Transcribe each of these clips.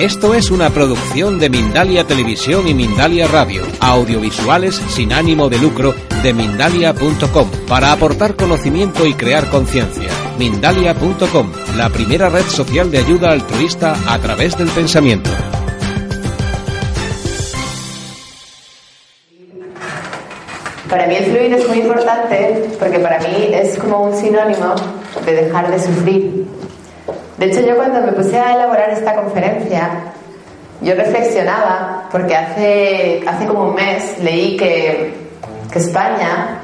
Esto es una producción de Mindalia Televisión y Mindalia Radio, audiovisuales sin ánimo de lucro de mindalia.com, para aportar conocimiento y crear conciencia. Mindalia.com, la primera red social de ayuda altruista a través del pensamiento. Para mí el fluir es muy importante porque para mí es como un sinónimo de dejar de sufrir. De hecho, yo cuando me puse a elaborar esta conferencia, yo reflexionaba, porque hace, hace como un mes leí que, que España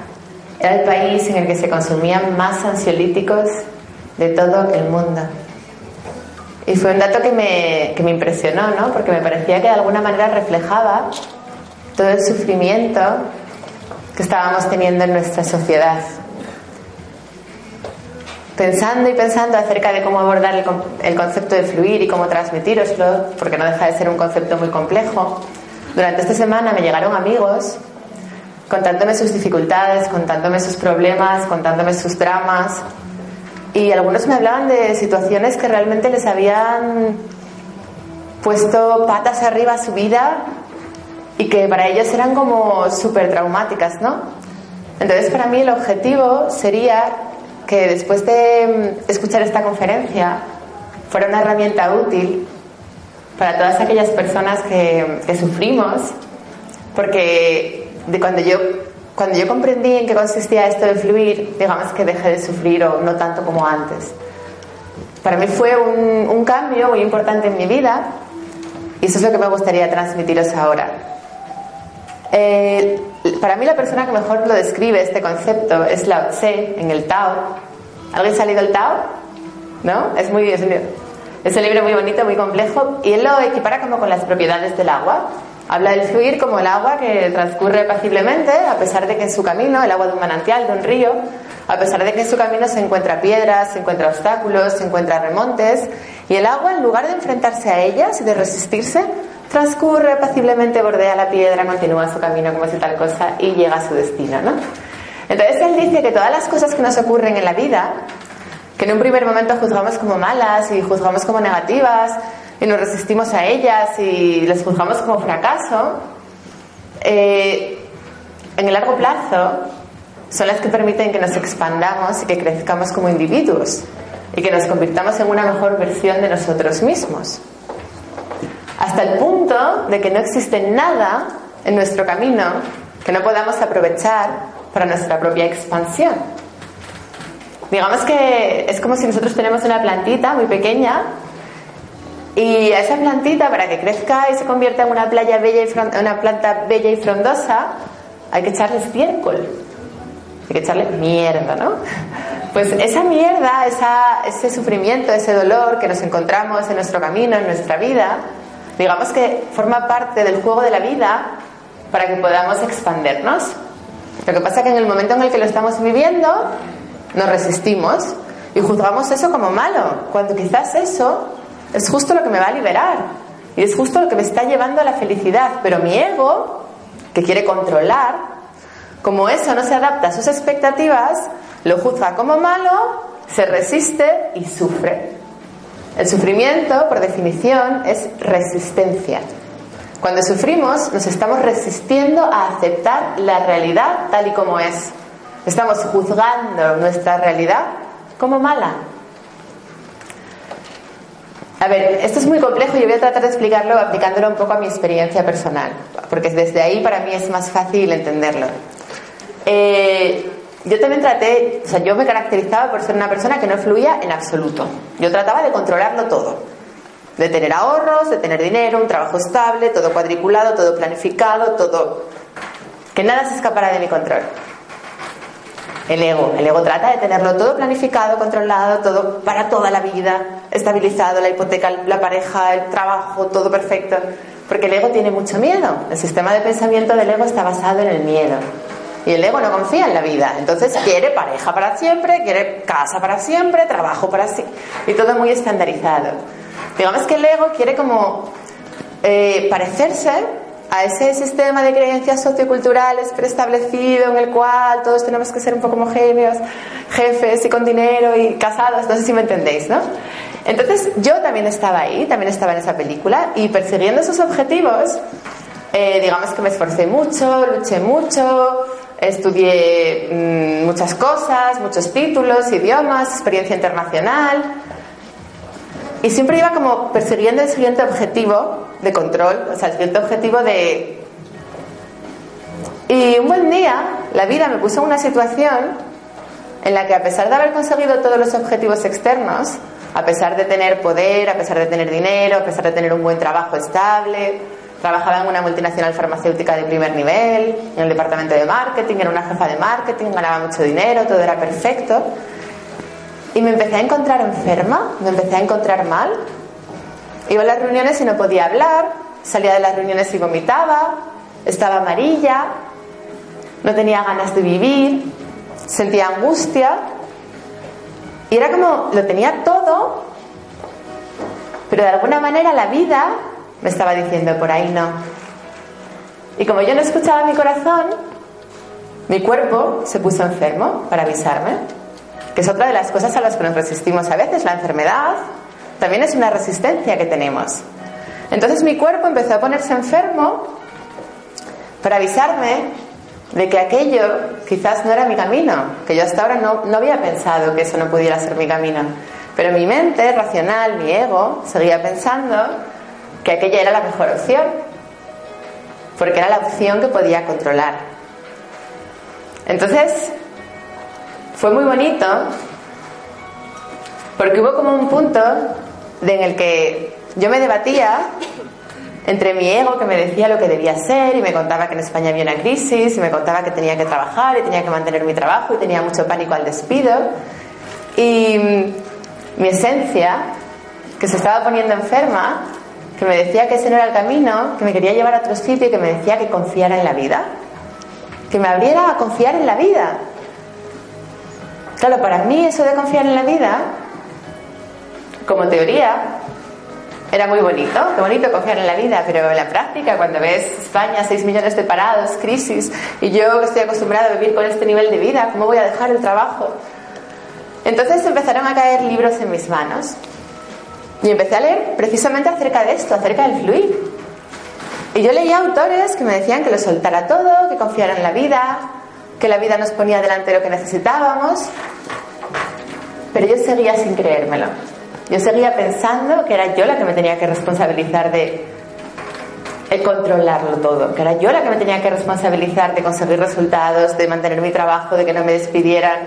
era el país en el que se consumían más ansiolíticos de todo el mundo. Y fue un dato que me, que me impresionó, ¿no? Porque me parecía que de alguna manera reflejaba todo el sufrimiento que estábamos teniendo en nuestra sociedad. Pensando y pensando acerca de cómo abordar el, el concepto de fluir y cómo transmitiroslo, porque no deja de ser un concepto muy complejo, durante esta semana me llegaron amigos contándome sus dificultades, contándome sus problemas, contándome sus dramas. Y algunos me hablaban de situaciones que realmente les habían puesto patas arriba a su vida y que para ellos eran como súper traumáticas, ¿no? Entonces para mí el objetivo sería que después de escuchar esta conferencia fuera una herramienta útil para todas aquellas personas que, que sufrimos, porque de cuando yo cuando yo comprendí en qué consistía esto de fluir, digamos que dejé de sufrir o no tanto como antes. Para mí fue un, un cambio muy importante en mi vida y eso es lo que me gustaría transmitiros ahora. Eh, para mí la persona que mejor lo describe este concepto es Lao Tse en el Tao. ¿Alguien ha salido el Tao? ¿No? Es muy es un, es un libro muy bonito, muy complejo y él lo equipara como con las propiedades del agua. Habla del fluir como el agua que transcurre paciblemente, a pesar de que en su camino, el agua de un manantial, de un río, a pesar de que en su camino se encuentra piedras, se encuentra obstáculos, se encuentra remontes, y el agua, en lugar de enfrentarse a ellas y de resistirse, transcurre paciblemente, bordea la piedra, continúa su camino como si tal cosa y llega a su destino, ¿no? Entonces él dice que todas las cosas que nos ocurren en la vida, que en un primer momento juzgamos como malas y juzgamos como negativas, y nos resistimos a ellas y las juzgamos como fracaso, eh, en el largo plazo son las que permiten que nos expandamos y que crezcamos como individuos y que nos convirtamos en una mejor versión de nosotros mismos. Hasta el punto de que no existe nada en nuestro camino que no podamos aprovechar para nuestra propia expansión. Digamos que es como si nosotros tenemos una plantita muy pequeña y a esa plantita, para que crezca y se convierta en una, playa bella y una planta bella y frondosa, hay que echarle estiércol. Hay que echarle mierda, ¿no? Pues esa mierda, ese sufrimiento, ese dolor que nos encontramos en nuestro camino, en nuestra vida, digamos que forma parte del juego de la vida para que podamos expandernos. Lo que pasa es que en el momento en el que lo estamos viviendo, nos resistimos y juzgamos eso como malo, cuando quizás eso es justo lo que me va a liberar y es justo lo que me está llevando a la felicidad. Pero mi ego, que quiere controlar, como eso no se adapta a sus expectativas, lo juzga como malo, se resiste y sufre. El sufrimiento, por definición, es resistencia. Cuando sufrimos, nos estamos resistiendo a aceptar la realidad tal y como es. Estamos juzgando nuestra realidad como mala, a ver, esto es muy complejo y yo voy a tratar de explicarlo aplicándolo un poco a mi experiencia personal, porque desde ahí para mí es más fácil entenderlo. Eh, yo también traté, o sea, yo me caracterizaba por ser una persona que no fluía en absoluto. Yo trataba de controlarlo todo, de tener ahorros, de tener dinero, un trabajo estable, todo cuadriculado, todo planificado, todo... que nada se escapara de mi control. El ego. El ego trata de tenerlo todo planificado, controlado, todo para toda la vida, estabilizado, la hipoteca, la pareja, el trabajo, todo perfecto. Porque el ego tiene mucho miedo. El sistema de pensamiento del ego está basado en el miedo. Y el ego no confía en la vida. Entonces quiere pareja para siempre, quiere casa para siempre, trabajo para siempre. Y todo muy estandarizado. Digamos que el ego quiere como eh, parecerse a ese sistema de creencias socioculturales preestablecido en el cual todos tenemos que ser un poco homogéneos, jefes y con dinero y casados, no sé si me entendéis, ¿no? Entonces yo también estaba ahí, también estaba en esa película y persiguiendo esos objetivos, eh, digamos que me esforcé mucho, luché mucho, estudié mm, muchas cosas, muchos títulos, idiomas, experiencia internacional y siempre iba como persiguiendo el siguiente objetivo de control, o sea, el siguiente objetivo de... Y un buen día la vida me puso en una situación en la que a pesar de haber conseguido todos los objetivos externos, a pesar de tener poder, a pesar de tener dinero, a pesar de tener un buen trabajo estable, trabajaba en una multinacional farmacéutica de primer nivel, en el departamento de marketing, era una jefa de marketing, ganaba mucho dinero, todo era perfecto. Y me empecé a encontrar enferma, me empecé a encontrar mal. Iba a las reuniones y no podía hablar, salía de las reuniones y vomitaba, estaba amarilla, no tenía ganas de vivir, sentía angustia. Y era como, lo tenía todo, pero de alguna manera la vida me estaba diciendo, por ahí no. Y como yo no escuchaba mi corazón, mi cuerpo se puso enfermo para avisarme que es otra de las cosas a las que nos resistimos a veces. La enfermedad también es una resistencia que tenemos. Entonces mi cuerpo empezó a ponerse enfermo para avisarme de que aquello quizás no era mi camino, que yo hasta ahora no, no había pensado que eso no pudiera ser mi camino. Pero mi mente racional, mi ego, seguía pensando que aquella era la mejor opción, porque era la opción que podía controlar. Entonces, fue muy bonito porque hubo como un punto en el que yo me debatía entre mi ego que me decía lo que debía ser y me contaba que en España había una crisis y me contaba que tenía que trabajar y tenía que mantener mi trabajo y tenía mucho pánico al despido. Y mi esencia que se estaba poniendo enferma que me decía que ese no era el camino que me quería llevar a otro sitio y que me decía que confiara en la vida. Que me abriera a confiar en la vida Claro, para mí eso de confiar en la vida, como teoría, era muy bonito, qué bonito confiar en la vida, pero en la práctica, cuando ves España, 6 millones de parados, crisis, y yo estoy acostumbrado a vivir con este nivel de vida, ¿cómo voy a dejar el trabajo? Entonces empezaron a caer libros en mis manos y empecé a leer precisamente acerca de esto, acerca del fluir. Y yo leía autores que me decían que lo soltara todo, que confiara en la vida, que la vida nos ponía delante de lo que necesitábamos, pero yo seguía sin creérmelo. Yo seguía pensando que era yo la que me tenía que responsabilizar de, controlarlo todo, que era yo la que me tenía que responsabilizar de conseguir resultados, de mantener mi trabajo, de que no me despidieran.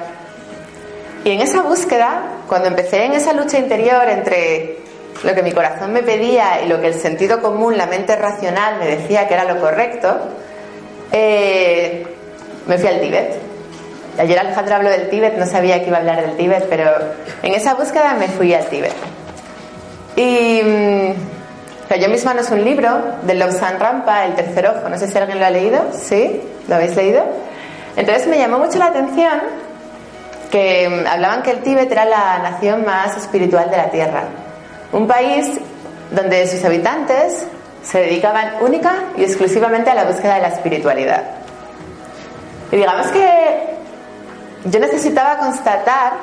Y en esa búsqueda, cuando empecé en esa lucha interior entre lo que mi corazón me pedía y lo que el sentido común, la mente racional me decía que era lo correcto, eh, me fui al Tíbet. Ayer Alejandro habló del Tíbet, no sabía que iba a hablar del Tíbet, pero en esa búsqueda me fui al Tíbet. Y mm, yo misma no es un libro de Lobsang Rampa, El tercer ojo, no sé si alguien lo ha leído, ¿sí? ¿Lo habéis leído? Entonces me llamó mucho la atención que mm, hablaban que el Tíbet era la nación más espiritual de la Tierra. Un país donde sus habitantes se dedicaban única y exclusivamente a la búsqueda de la espiritualidad. Y digamos que yo necesitaba constatar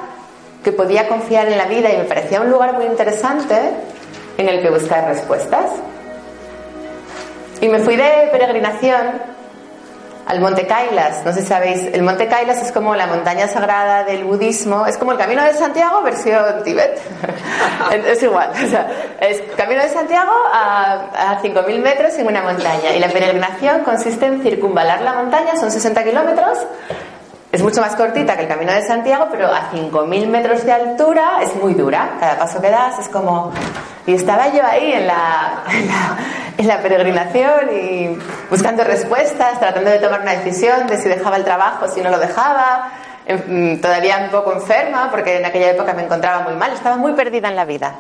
que podía confiar en la vida y me parecía un lugar muy interesante en el que buscar respuestas. Y me fui de peregrinación al Monte Kailas. No sé si sabéis, el Monte Kailas es como la montaña sagrada del budismo, es como el Camino de Santiago versión Tíbet. es igual, o sea, es Camino de Santiago a, a 5.000 metros en una montaña. Y la peregrinación consiste en circunvalar la montaña, son 60 kilómetros. Es mucho más cortita que el Camino de Santiago, pero a 5.000 metros de altura es muy dura. Cada paso que das es como y estaba yo ahí en la, en la, peregrinación y buscando respuestas, tratando de tomar una decisión de si dejaba el trabajo, si no lo dejaba. mm, todavía un poco enferma, porque en aquella época me encontraba muy mal, estaba muy perdida en la vida.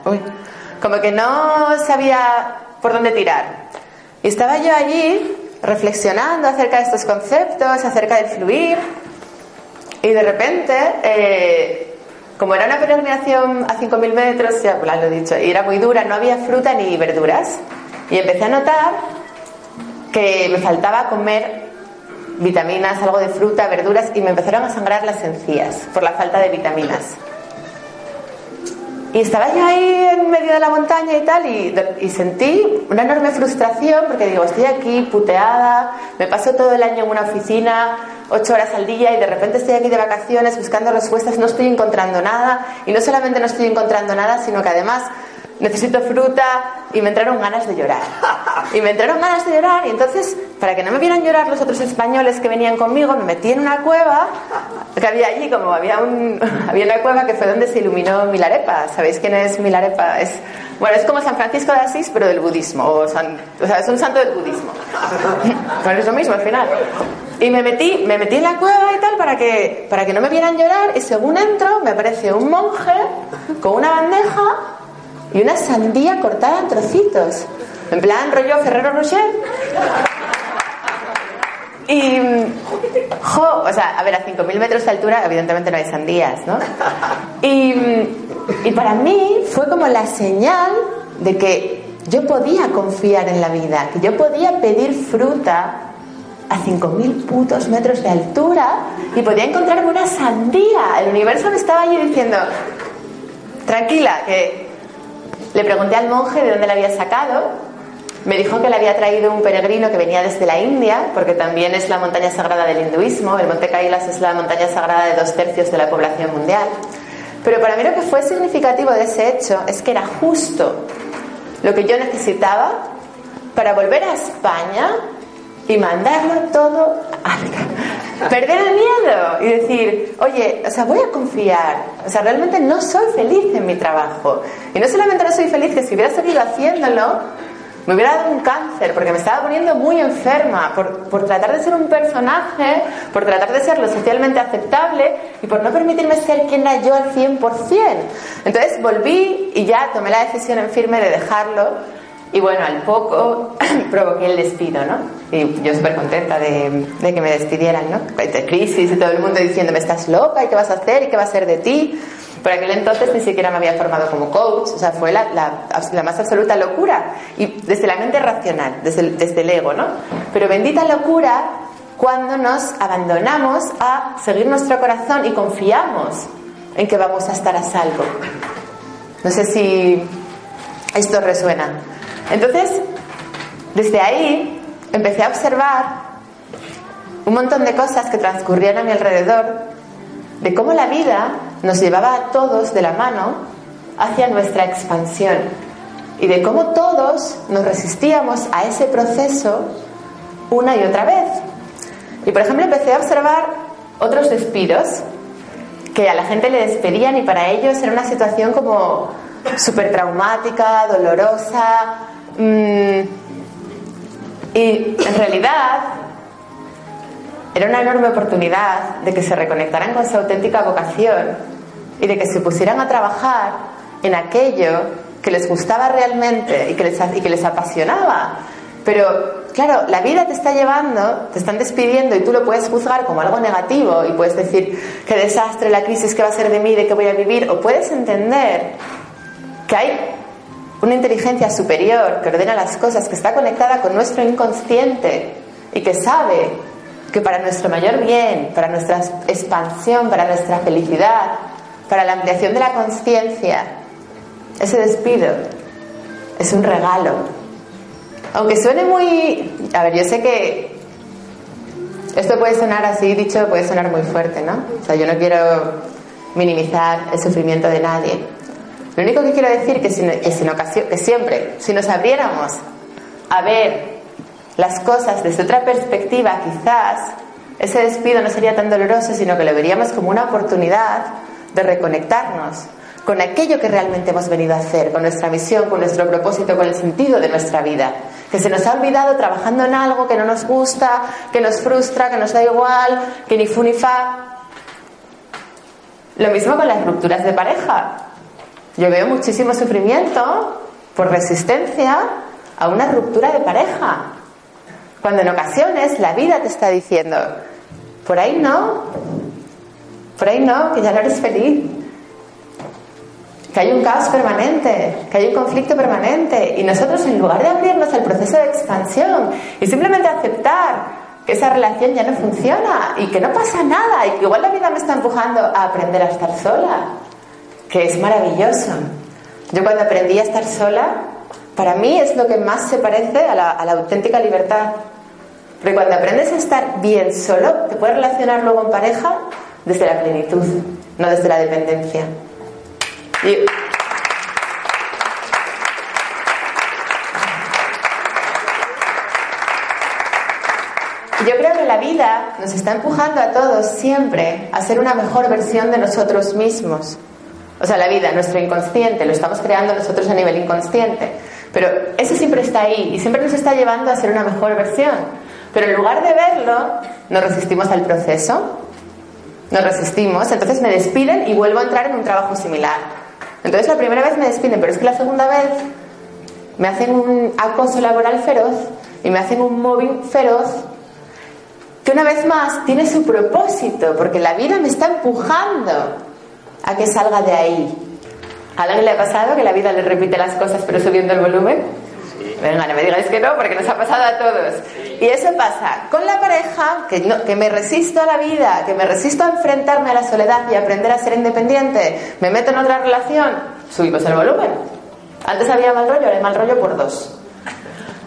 Como que no sabía por dónde tirar. Y estaba yo allí reflexionando acerca de estos conceptos, acerca del fluir, y de repente, eh, como era una peregrinación a 5.000 metros, ya lo he dicho, y era muy dura, no había fruta ni verduras. Y empecé a notar que me faltaba comer vitaminas, algo de fruta, verduras, y me empezaron a sangrar las encías por la falta de vitaminas. Y estaba yo ahí en medio de la montaña y tal, y, sentí una enorme frustración porque digo, estoy aquí puteada, me paso todo el año en una oficina, ocho horas al día, y de repente estoy aquí de vacaciones buscando respuestas, no estoy encontrando nada, y no solamente no estoy encontrando nada, sino que además necesito fruta y me entraron ganas de llorar. Y me entraron ganas de llorar y entonces, para que no me vieran llorar los otros españoles que venían conmigo, me metí en una cueva que había allí, como había, un, había una cueva que fue donde se iluminó Milarepa. ¿Sabéis quién es Milarepa? Es, bueno, es como San Francisco de Asís, pero del budismo. O, sea, es un santo del budismo. Bueno, es lo mismo al final. Y me metí, me metí en la cueva y tal para que, para que no me vieran llorar y según entro me aparece un monje con una bandeja y una sandía cortada en trocitos. En plan rollo Ferrero Rocher. Y, jo, o sea, a ver, a 5.000 metros de altura, evidentemente no hay sandías, ¿no? Y, y para mí fue como la señal de que yo podía confiar en la vida, que yo podía pedir fruta a 5.000 putos metros de altura y podía encontrarme una sandía. El universo me estaba allí diciendo, tranquila, que le pregunté al monje de dónde la había sacado. Me dijo que le había traído un peregrino que venía desde la India, porque también es la montaña sagrada del hinduismo. El Monte Kailas es la montaña sagrada de dos tercios de la población mundial. Pero para mí lo que fue significativo de ese hecho es que era justo lo que yo necesitaba para volver a España y mandarlo todo a perder el miedo y decir, oye, o sea, voy a confiar, o sea, realmente no soy feliz en mi trabajo. Y no solamente no soy feliz, que si hubiera seguido haciéndolo, me hubiera dado un cáncer, porque me estaba poniendo muy enferma por, por, tratar de ser un personaje, por tratar de ser lo socialmente aceptable y por no permitirme ser quien era yo al 100%. Entonces volví y ya tomé la decisión en firme de dejarlo y bueno, al poco provoqué el despido, ¿no? Y yo súper contenta de, que me despidieran, ¿no? De crisis y todo el mundo diciéndome, estás loca, ¿y qué vas a hacer? ¿Y qué va a ser de ti? Por aquel entonces ni siquiera me había formado como coach, o sea, fue la, la, más absoluta locura. Y desde la mente racional, desde el, desde el ego, ¿no? Pero bendita locura cuando nos abandonamos a seguir nuestro corazón y confiamos en que vamos a estar a salvo. No sé si esto resuena. Entonces, desde ahí empecé a observar un montón de cosas que transcurrían a mi alrededor, de cómo la vida nos llevaba a todos de la mano hacia nuestra expansión y de cómo todos nos resistíamos a ese proceso una y otra vez. Y por ejemplo empecé a observar otros despidos que a la gente le despedían y para ellos era una situación como súper traumática, dolorosa, y en realidad era una enorme oportunidad de que se reconectaran con su auténtica vocación y de que se pusieran a trabajar en aquello que les gustaba realmente y que les, que apasionaba. Pero claro, la vida te está llevando, te están despidiendo y tú lo puedes juzgar como algo negativo y puedes decir qué desastre, la crisis, qué va a ser de mí, de qué voy a vivir, o puedes entender que hay una inteligencia superior que ordena las cosas, que está conectada con nuestro inconsciente y que sabe que para nuestro mayor bien, para nuestra expansión, para nuestra felicidad, para la ampliación de la conciencia, ese despido es un regalo. Aunque suene muy... A ver, yo sé que esto puede sonar así, dicho, puede sonar muy fuerte, ¿no? O sea, yo no quiero minimizar el sufrimiento de nadie. Lo único que quiero decir que, es ocasión, que siempre, si nos abriéramos a ver las cosas desde otra perspectiva, quizás ese despido no sería tan doloroso, sino que lo veríamos como una oportunidad de reconectarnos con aquello que realmente hemos venido a hacer, con nuestra misión, con nuestro propósito, con el sentido de nuestra vida. Que se nos ha olvidado trabajando en algo que no nos gusta, que nos frustra, que nos da igual, que ni fu ni fa. Lo mismo con las rupturas de pareja. Yo veo muchísimo sufrimiento por resistencia a una ruptura de pareja. Cuando en ocasiones la vida te está diciendo, por ahí no, por ahí no, que ya no eres feliz, que hay un caos permanente, que hay un conflicto permanente. Y nosotros, en lugar de abrirnos al proceso de expansión y simplemente aceptar que esa relación ya no funciona y que no pasa nada y que igual la vida me está empujando a aprender a estar sola, que es maravilloso. Yo cuando aprendí a estar sola, para mí es lo que más se parece a la, auténtica libertad. Porque cuando aprendes a estar bien solo, te puedes relacionar luego en pareja desde la plenitud, no desde la dependencia. Y, yo creo que la vida nos está empujando a todos siempre a ser una mejor versión de nosotros mismos. O sea, la vida, nuestro inconsciente, lo estamos creando nosotros a nivel inconsciente. Pero eso siempre está ahí y siempre nos está llevando a ser una mejor versión. Pero en lugar de verlo, nos resistimos al proceso, nos resistimos, entonces me despiden y vuelvo a entrar en un trabajo similar. Entonces la primera vez me despiden, pero es que la segunda vez me hacen un acoso laboral feroz y me hacen un mobbing feroz que una vez más tiene su propósito, porque la vida me está empujando a que salga de ahí. ¿A alguien le ha pasado que la vida le repite las cosas pero subiendo el volumen? Venga, no me digáis que no, porque nos ha pasado a todos. Y eso pasa con la pareja, que, que me resisto a la vida, que me resisto a enfrentarme a la soledad y aprender a ser independiente, me meto en otra relación, subimos el volumen. Antes había mal rollo, ahora hay mal rollo por dos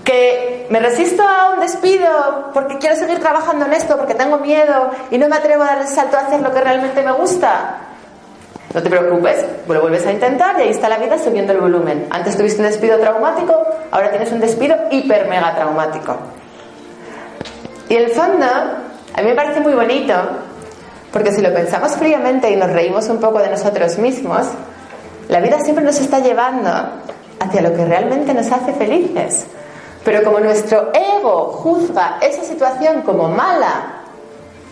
que me resisto a un despido porque quiero seguir trabajando en esto, porque tengo miedo y no me atrevo a dar el salto a hacer lo que realmente me gusta. No te preocupes, lo vuelves a intentar y ahí está la vida subiendo el volumen. Antes tuviste un despido traumático, ahora tienes un despido hiper mega traumático. Y el fondo, a mí me parece muy bonito, porque si lo pensamos fríamente y nos reímos un poco de nosotros mismos, la vida siempre nos está llevando hacia lo que realmente nos hace felices. Pero como nuestro ego juzga esa situación como mala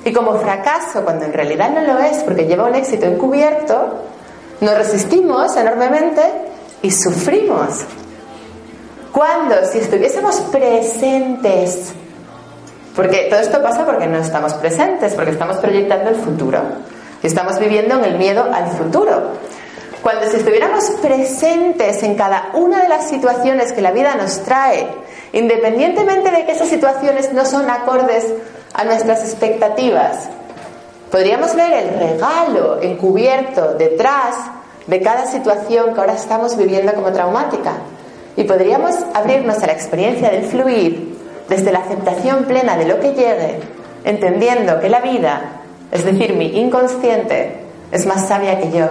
y como fracaso, cuando en realidad no lo es porque lleva un éxito encubierto, nos resistimos enormemente y sufrimos. Cuando si estuviésemos presentes, porque todo esto pasa porque no estamos presentes, porque estamos proyectando el futuro, y estamos viviendo en el miedo al futuro. Cuando si estuviéramos presentes en cada una de las situaciones que la vida nos trae, independientemente de que esas situaciones no son acordes a nuestras expectativas, podríamos ver el regalo encubierto detrás de cada situación que ahora estamos viviendo como traumática. Y podríamos abrirnos a la experiencia del fluir desde la aceptación plena de lo que llegue, entendiendo que la vida, es decir, mi inconsciente, es más sabia que yo.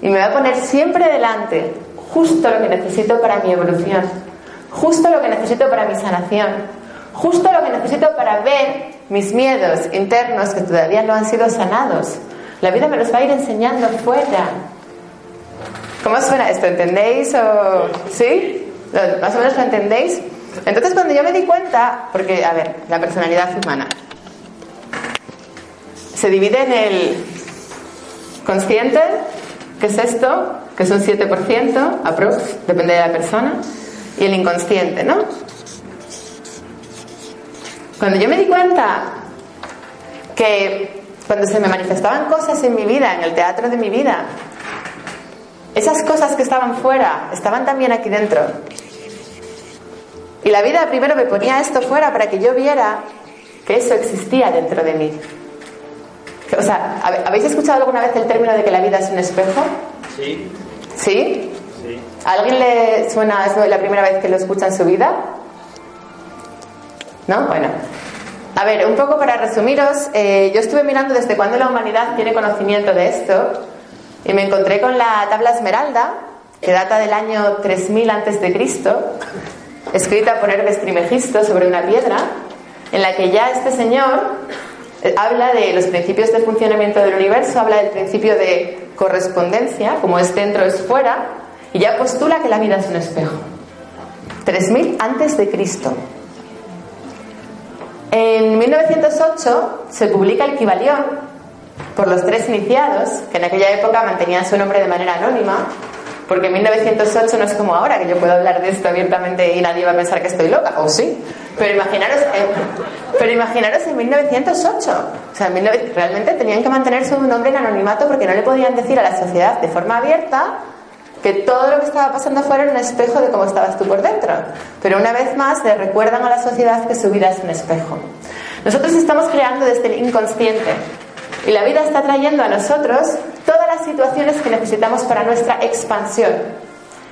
Y me va a poner siempre delante justo lo que necesito para mi evolución justo lo que necesito para mi sanación, justo lo que necesito para ver mis miedos internos que todavía no han sido sanados. La vida me los va a ir enseñando fuera. ¿Cómo suena esto? ¿Entendéis? O... ¿Sí? ¿Más o menos lo entendéis? Entonces cuando yo me di cuenta, porque, a ver, la personalidad humana se divide en el consciente, que es esto, que es un 7%, aprox, depende de la persona, y el inconsciente, ¿no? Cuando yo me di cuenta que cuando se me manifestaban cosas en mi vida, en el teatro de mi vida, esas cosas que estaban fuera estaban también aquí dentro. Y la vida primero me ponía esto fuera para que yo viera que eso existía dentro de mí. O sea, ¿habéis escuchado alguna vez el término de que la vida es un espejo? Sí. ¿Sí? ¿A alguien le suena eso la primera vez que lo escucha en su vida? ¿No? Bueno. A ver, un poco para resumiros, eh, yo estuve mirando desde cuándo la humanidad tiene conocimiento de esto y me encontré con la tabla esmeralda, que data del año 3000 a.C., escrita por Hermes Trimegisto sobre una piedra, en la que ya este señor eh, habla de los principios de funcionamiento del universo, habla del principio de correspondencia, como es dentro es fuera, y ya postula que la vida es un espejo. 3000 antes de Cristo. En 1908 se publica el Kibalión, por los tres iniciados, que en aquella época mantenían su nombre de manera anónima, porque en 1908 no es como ahora, que yo puedo hablar de esto abiertamente y nadie va a pensar que estoy loca, o sí. Pero imaginaros, en, pero imaginaros en 1908. O sea, realmente tenían que mantener su nombre en anonimato porque no le podían decir a la sociedad de forma abierta que todo lo que estaba pasando afuera era un espejo de cómo estabas tú por dentro. Pero una vez más le recuerdan a la sociedad que su vida es un espejo. Nosotros estamos creando desde el inconsciente y la vida está trayendo a nosotros todas las situaciones que necesitamos para nuestra expansión.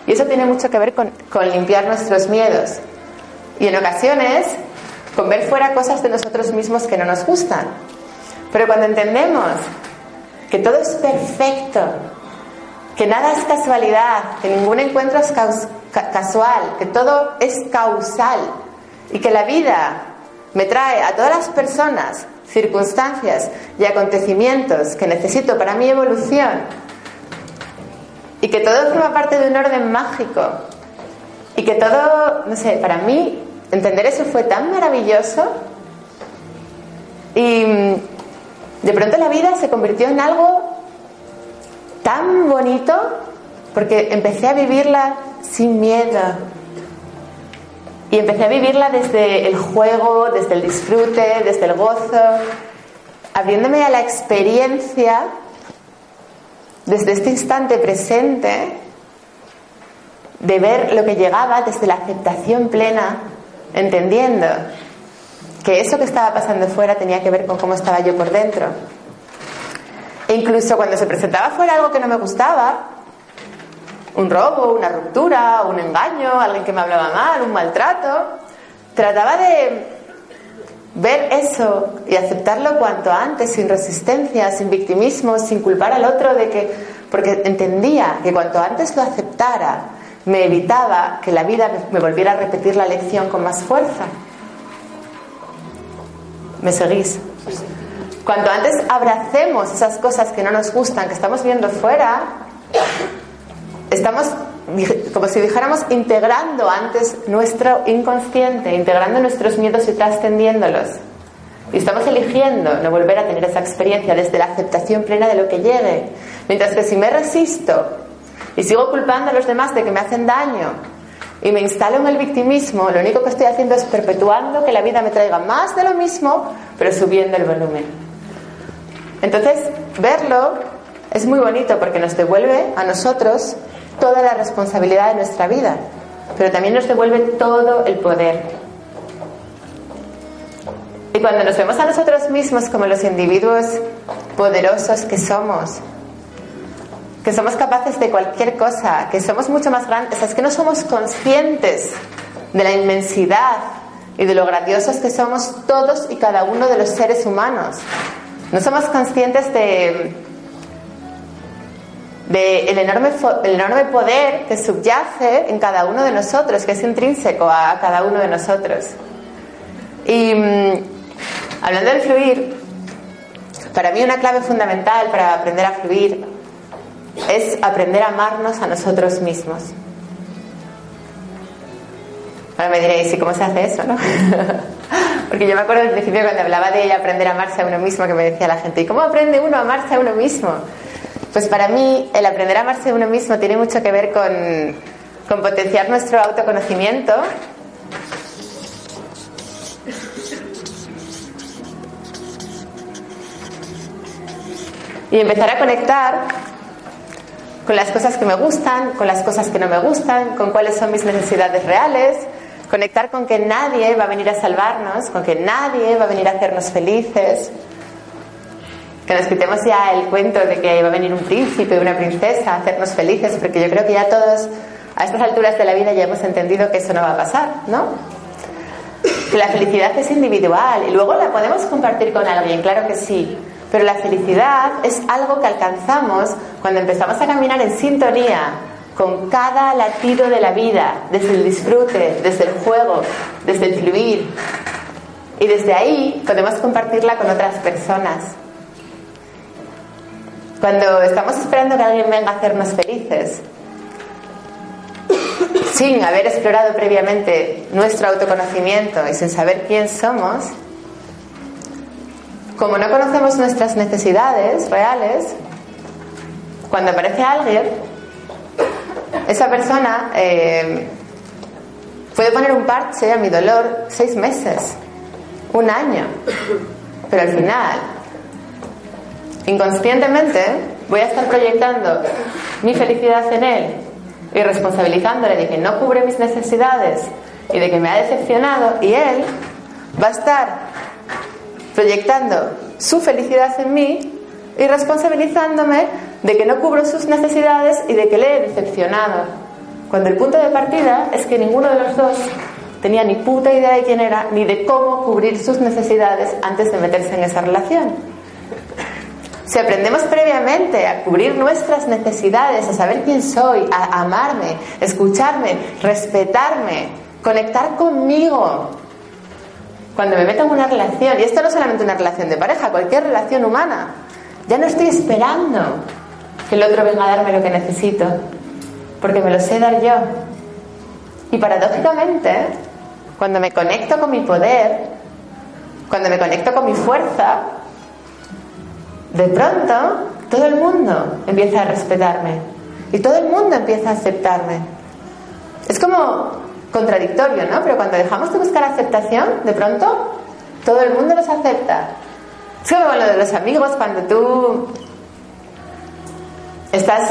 Y eso tiene mucho que ver con, limpiar nuestros miedos. Y en ocasiones con ver fuera cosas de nosotros mismos que no nos gustan. Pero cuando entendemos que todo es perfecto, que nada es casualidad, que ningún encuentro es casual, que todo es causal y que la vida me trae a todas las personas circunstancias y acontecimientos que necesito para mi evolución. Y que todo forma parte de un orden mágico. Y que todo, no sé, para mí entender eso fue tan maravilloso. Y mm, de pronto la vida se convirtió en algo tan bonito porque empecé a vivirla sin miedo, y empecé a vivirla desde el juego, desde el disfrute, desde el gozo, abriéndome a la experiencia desde este instante presente de ver lo que llegaba desde la aceptación plena, entendiendo que eso que estaba pasando fuera tenía que ver con cómo estaba yo por dentro. E incluso cuando se presentaba fuera algo que no me gustaba, un robo, una ruptura, un engaño, alguien que me hablaba mal, un maltrato. Trataba de ver eso y aceptarlo cuanto antes, sin resistencia, sin victimismo, sin culpar al otro de que, porque entendía que cuanto antes lo aceptara, me evitaba que la vida me volviera a repetir la lección con más fuerza. ¿Me seguís? Cuanto antes abracemos esas cosas que no nos gustan, que estamos viendo fuera, estamos, como si dijéramos, integrando antes nuestro inconsciente, integrando nuestros miedos y trascendiéndolos. Y estamos eligiendo no volver a tener esa experiencia desde la aceptación plena de lo que llegue. Mientras que si me resisto y sigo culpando a los demás de que me hacen daño y me instalo en el victimismo, lo único que estoy haciendo es perpetuando que la vida me traiga más de lo mismo, pero subiendo el volumen. Entonces, verlo es muy bonito porque nos devuelve a nosotros toda la responsabilidad de nuestra vida, pero también nos devuelve todo el poder. Y cuando nos vemos a nosotros mismos como los individuos poderosos que somos, que somos capaces de cualquier cosa, que somos mucho más grandes, es que no somos conscientes de la inmensidad y de lo grandiosos que somos todos y cada uno de los seres humanos. No somos conscientes de del enorme, el enorme poder que subyace en cada uno de nosotros, que es intrínseco a, cada uno de nosotros. Y mm, hablando del fluir, para mí una clave fundamental para aprender a fluir es aprender a amarnos a nosotros mismos. Ahora me diréis, ¿y cómo se hace eso, no? Porque yo me acuerdo al principio cuando hablaba de aprender a amarse a uno mismo, que me decía la gente, ¿y cómo aprende uno a amarse a uno mismo? Pues para mí el aprender a amarse uno mismo tiene mucho que ver con, con potenciar nuestro autoconocimiento. Y empezar a conectar con las cosas que me gustan, con las cosas que no me gustan, con cuáles son mis necesidades reales, conectar con que nadie va a venir a salvarnos, con que nadie va a venir a hacernos felices, que nos quitemos ya el cuento de que va a venir un príncipe una princesa a hacernos felices, porque yo creo que ya todos a estas alturas de la vida ya hemos entendido que eso no va a pasar, ¿no? Que la felicidad es individual y luego la podemos compartir con alguien, claro que sí, pero la felicidad es algo que alcanzamos cuando empezamos a caminar en sintonía con cada latido de la vida, desde el disfrute, desde el juego, desde el fluir. Y desde ahí podemos compartirla con otras personas. Cuando estamos esperando que alguien venga a hacernos felices, sin haber explorado previamente nuestro autoconocimiento y sin saber quién somos, como no conocemos nuestras necesidades reales, cuando aparece alguien, esa persona eh, puede poner un parche a mi dolor seis meses, un año, pero al final, inconscientemente, voy a estar proyectando mi felicidad en él y responsabilizándole de que no cubre mis necesidades y de que me ha decepcionado y él va a estar proyectando su felicidad en mí y responsabilizándome de que no cubro sus necesidades y de que le he decepcionado. Cuando el punto de partida es que ninguno de los dos tenía ni puta idea de quién era ni de cómo cubrir sus necesidades antes de meterse en esa relación. Si aprendemos previamente a cubrir nuestras necesidades, a saber quién soy, a amarme, escucharme, respetarme, conectar conmigo, cuando me meto en una relación, y esto no es solamente una relación de pareja, cualquier relación humana, ya no estoy esperando que el otro venga a darme lo que necesito, porque me lo sé dar yo. Y paradójicamente, cuando me conecto con mi poder, cuando me conecto con mi fuerza, de pronto todo el mundo empieza a respetarme y todo el mundo empieza a aceptarme. Es como contradictorio, ¿no? Pero cuando dejamos de buscar aceptación, de pronto todo el mundo nos acepta. Es como lo de los amigos, cuando tú estás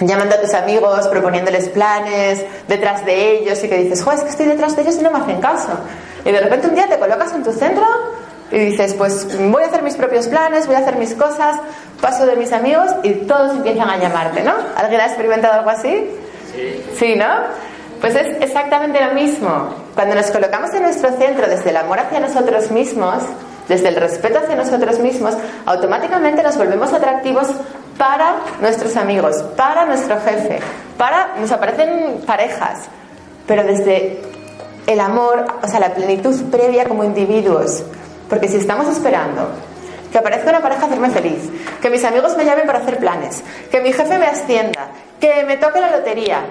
llamando a tus amigos, proponiéndoles planes, detrás de ellos, y que dices, joder, es que estoy detrás de ellos y no me hacen caso. Y de repente un día te colocas en tu centro y dices, pues voy a hacer mis propios planes, voy a hacer mis cosas, paso de mis amigos y todos empiezan a llamarte, ¿no? ¿Alguien ha experimentado algo así? Sí. Sí, ¿no? Pues es exactamente lo mismo. Cuando nos colocamos en nuestro centro desde el amor hacia nosotros mismos, desde el respeto hacia nosotros mismos, automáticamente nos volvemos atractivos para nuestros amigos, para nuestro jefe, para nos aparecen parejas, pero desde el amor, o sea, la plenitud previa como individuos. Porque si estamos esperando que aparezca una pareja a hacerme feliz, que mis amigos me llamen para hacer planes, que mi jefe me ascienda, que me toque la lotería,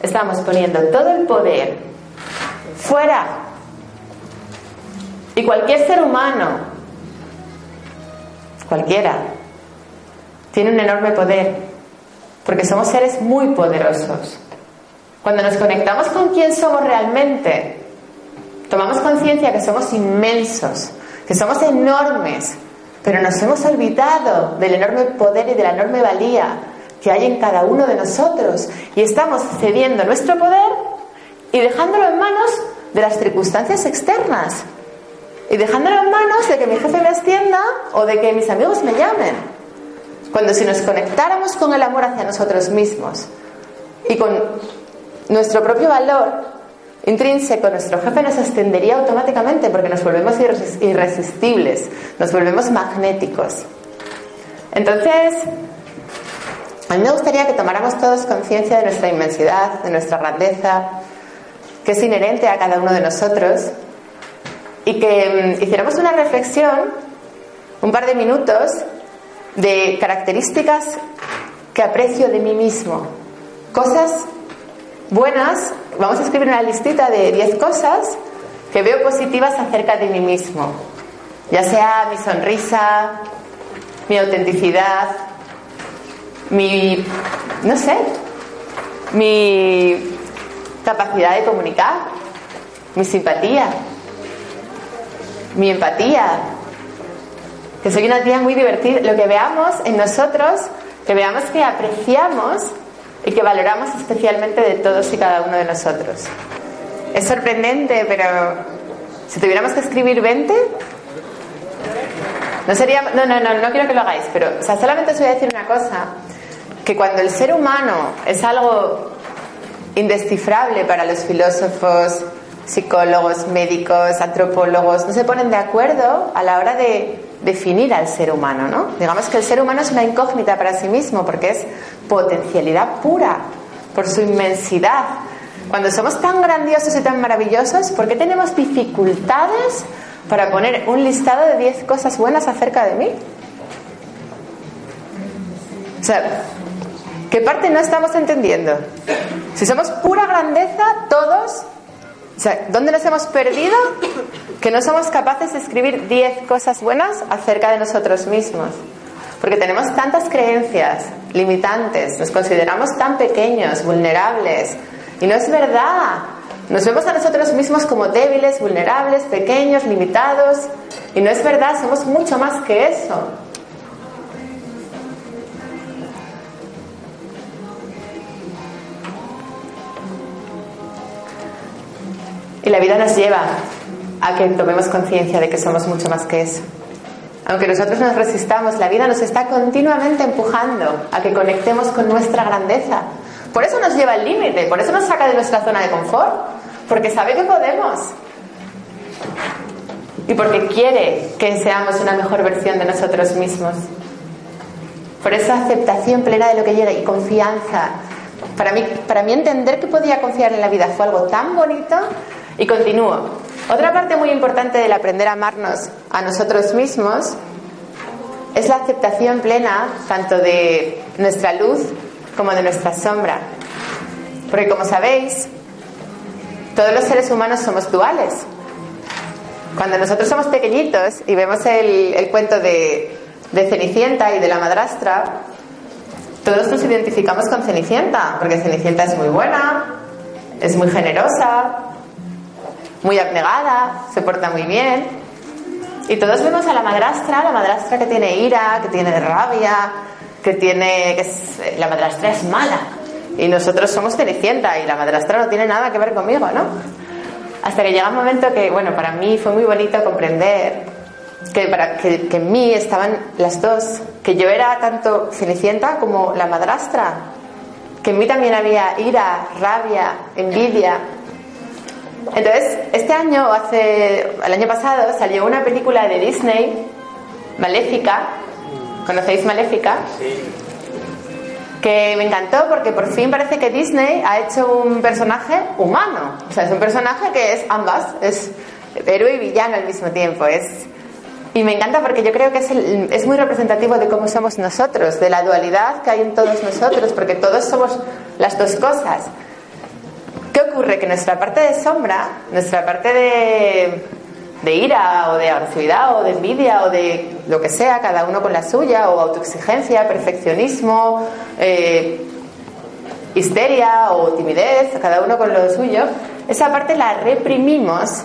Estamos poniendo todo el poder fuera. Y cualquier ser humano, cualquiera, tiene un enorme poder, porque somos seres muy poderosos. Cuando nos conectamos con quién somos realmente, tomamos conciencia que somos inmensos, que somos enormes, pero nos hemos olvidado del enorme poder y de la enorme valía que hay en cada uno de nosotros y estamos cediendo nuestro poder y dejándolo en manos de las circunstancias externas y dejándolo en manos de que mi jefe me extienda o de que mis amigos me llamen. Cuando si nos conectáramos con el amor hacia nosotros mismos y con nuestro propio valor intrínseco, nuestro jefe nos extendería automáticamente porque nos volvemos irresistibles, nos volvemos magnéticos. Entonces, a mí me gustaría que tomáramos todos conciencia de nuestra inmensidad, de nuestra grandeza, que es inherente a cada uno de nosotros, y que mm, hiciéramos una reflexión, un par de minutos, de características que aprecio de mí mismo, cosas buenas, vamos a escribir una listita de 10 cosas que veo positivas acerca de mí mismo, ya sea mi sonrisa, mi autenticidad, mi, no sé, mi capacidad de comunicar, mi simpatía, mi empatía, que soy una tía muy divertida, lo que veamos en nosotros, que veamos que apreciamos y que valoramos especialmente de todos y cada uno de nosotros. Es sorprendente, pero si tuviéramos que escribir 20, no sería, no, no, no, no quiero que lo hagáis, pero, o sea, solamente os voy a decir una cosa que cuando el ser humano es algo indescifrable para los filósofos, psicólogos, médicos, antropólogos, no se ponen de acuerdo a la hora de definir al ser humano, ¿no? Digamos que el ser humano es una incógnita para sí mismo porque es potencialidad pura por su inmensidad. Cuando somos tan grandiosos y tan maravillosos, ¿por qué tenemos dificultades para poner un listado de 10 cosas buenas acerca de mí? O sea, ¿Qué parte no estamos entendiendo? Si somos pura grandeza, todos, o sea, ¿dónde nos hemos perdido? Que no somos capaces de escribir 10 cosas buenas acerca de nosotros mismos. Porque tenemos tantas creencias limitantes, nos consideramos tan pequeños, vulnerables. Y no es verdad. Nos vemos a nosotros mismos como débiles, vulnerables, pequeños, limitados. Y no es verdad, somos mucho más que eso. Y la vida nos lleva a que tomemos conciencia de que somos mucho más que eso. Aunque nosotros nos resistamos, la vida nos está continuamente empujando a que conectemos con nuestra grandeza. Por eso nos lleva al límite, por eso nos saca de nuestra zona de confort, porque sabe que podemos. Y porque quiere que seamos una mejor versión de nosotros mismos. Por esa aceptación plena de lo que llega y confianza. Para mí, para mí entender que podía confiar en la vida fue algo tan bonito y continúo. Otra parte muy importante del aprender a amarnos a nosotros mismos es la aceptación plena tanto de nuestra luz como de nuestra sombra. Porque como sabéis, todos los seres humanos somos duales. Cuando nosotros somos pequeñitos y vemos el, cuento de, Cenicienta y de la madrastra, todos nos identificamos con Cenicienta, porque Cenicienta es muy buena, es muy generosa, muy abnegada, se porta muy bien. Y todos vemos a la madrastra, la madrastra que tiene ira, que tiene rabia, que tiene. que es, la madrastra es mala. Y nosotros somos Cenicienta y la madrastra no tiene nada que ver conmigo, ¿no? Hasta que llega un momento que, bueno, para mí fue muy bonito comprender que, para, que, que en mí estaban las dos, que yo era tanto Cenicienta como la madrastra, que en mí también había ira, rabia, envidia, entonces, este año, o hace, el año pasado, salió una película de Disney, Maléfica. ¿Conocéis Maléfica? Sí. Que me encantó porque por fin parece que Disney ha hecho un personaje humano. O sea, es un personaje que es ambas, es héroe y villano al mismo tiempo. Es, y me encanta porque yo creo que es, es muy representativo de cómo somos nosotros, de la dualidad que hay en todos nosotros, porque todos somos las dos cosas. ¿Qué ocurre? Que nuestra parte de sombra, nuestra parte de, ira o de agresividad o de envidia o de lo que sea, cada uno con la suya, o autoexigencia, perfeccionismo, eh, histeria o timidez, cada uno con lo suyo, esa parte la reprimimos,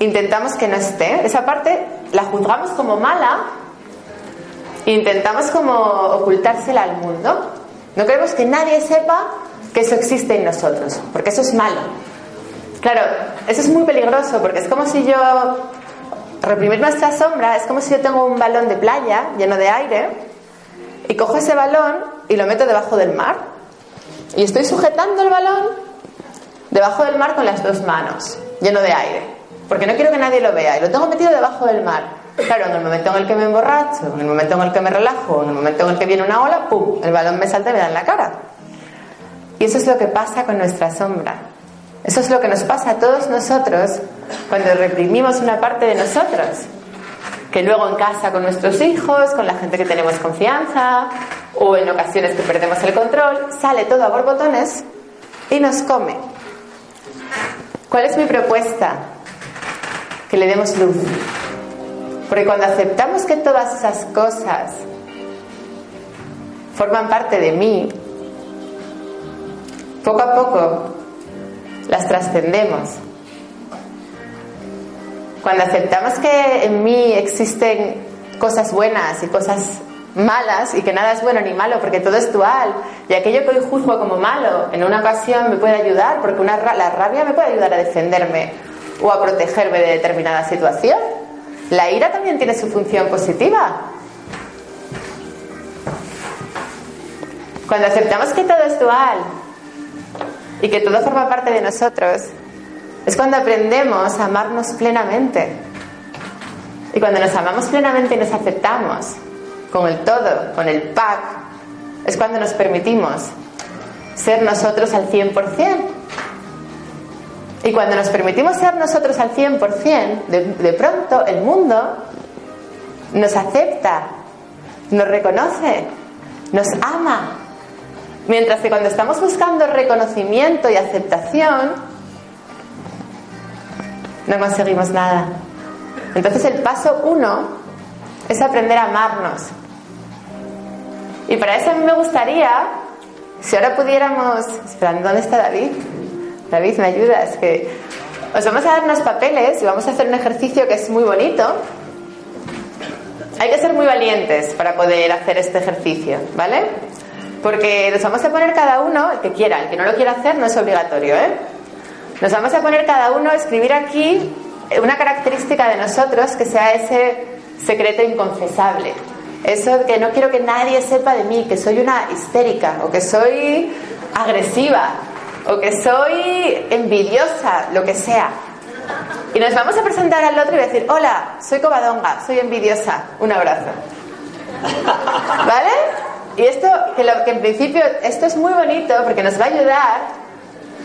intentamos que no esté, esa parte la juzgamos como mala, intentamos como ocultársela al mundo. No queremos que nadie sepa que eso existe en nosotros, porque eso es malo. Claro, eso es muy peligroso, porque es como si yo reprimir nuestra sombra, es como si yo tengo un balón de playa lleno de aire y cojo ese balón y lo meto debajo del mar. Y estoy sujetando el balón debajo del mar con las dos manos, lleno de aire, porque no quiero que nadie lo vea y lo tengo metido debajo del mar. Claro, en el momento en el que me emborracho, en el momento en el que me relajo, en el momento en el que viene una ola, ¡pum! El balón me salta y me da en la cara. Y eso es lo que pasa con nuestra sombra. Eso es lo que nos pasa a todos nosotros cuando reprimimos una parte de nosotros. Que luego en casa con nuestros hijos, con la gente que tenemos confianza, o en ocasiones que perdemos el control, sale todo a borbotones y nos come. ¿Cuál es mi propuesta? Que le demos luz. Porque cuando aceptamos que todas esas cosas forman parte de mí, poco a poco las trascendemos. Cuando aceptamos que en mí existen cosas buenas y cosas malas y que nada es bueno ni malo porque todo es dual y aquello que hoy juzgo como malo en una ocasión me puede ayudar porque una, la rabia me puede ayudar a defenderme o a protegerme de determinada situación. La ira también tiene su función positiva. Cuando aceptamos que todo es dual y que todo forma parte de nosotros, es cuando aprendemos a amarnos plenamente. Y cuando nos amamos plenamente y nos aceptamos con el todo, con el pack, es cuando nos permitimos ser nosotros al 100%. Y cuando nos permitimos ser nosotros al 100%, de, de pronto el mundo nos acepta, nos reconoce, nos ama, Mientras que cuando estamos buscando reconocimiento y aceptación, no conseguimos nada. Entonces el paso uno es aprender a amarnos. Y para eso a mí me gustaría, si ahora pudiéramos... Esperando, ¿dónde está David? David, ¿me ayudas? Que os vamos a dar unos papeles y vamos a hacer un ejercicio que es muy bonito. Hay que ser muy valientes para poder hacer este ejercicio, ¿vale? Porque nos vamos a poner cada uno, el que quiera, el que no lo quiera hacer no es obligatorio, ¿eh? Nos vamos a poner cada uno a escribir aquí una característica de nosotros que sea ese secreto inconfesable. Eso que no quiero que nadie sepa de mí, que soy una histérica o que soy agresiva o que soy envidiosa, lo que sea. Y nos vamos a presentar al otro y decir, hola, soy cobadonga, soy envidiosa, un abrazo. ¿Vale? Y esto, que, lo, que en principio, esto es muy bonito porque nos va a ayudar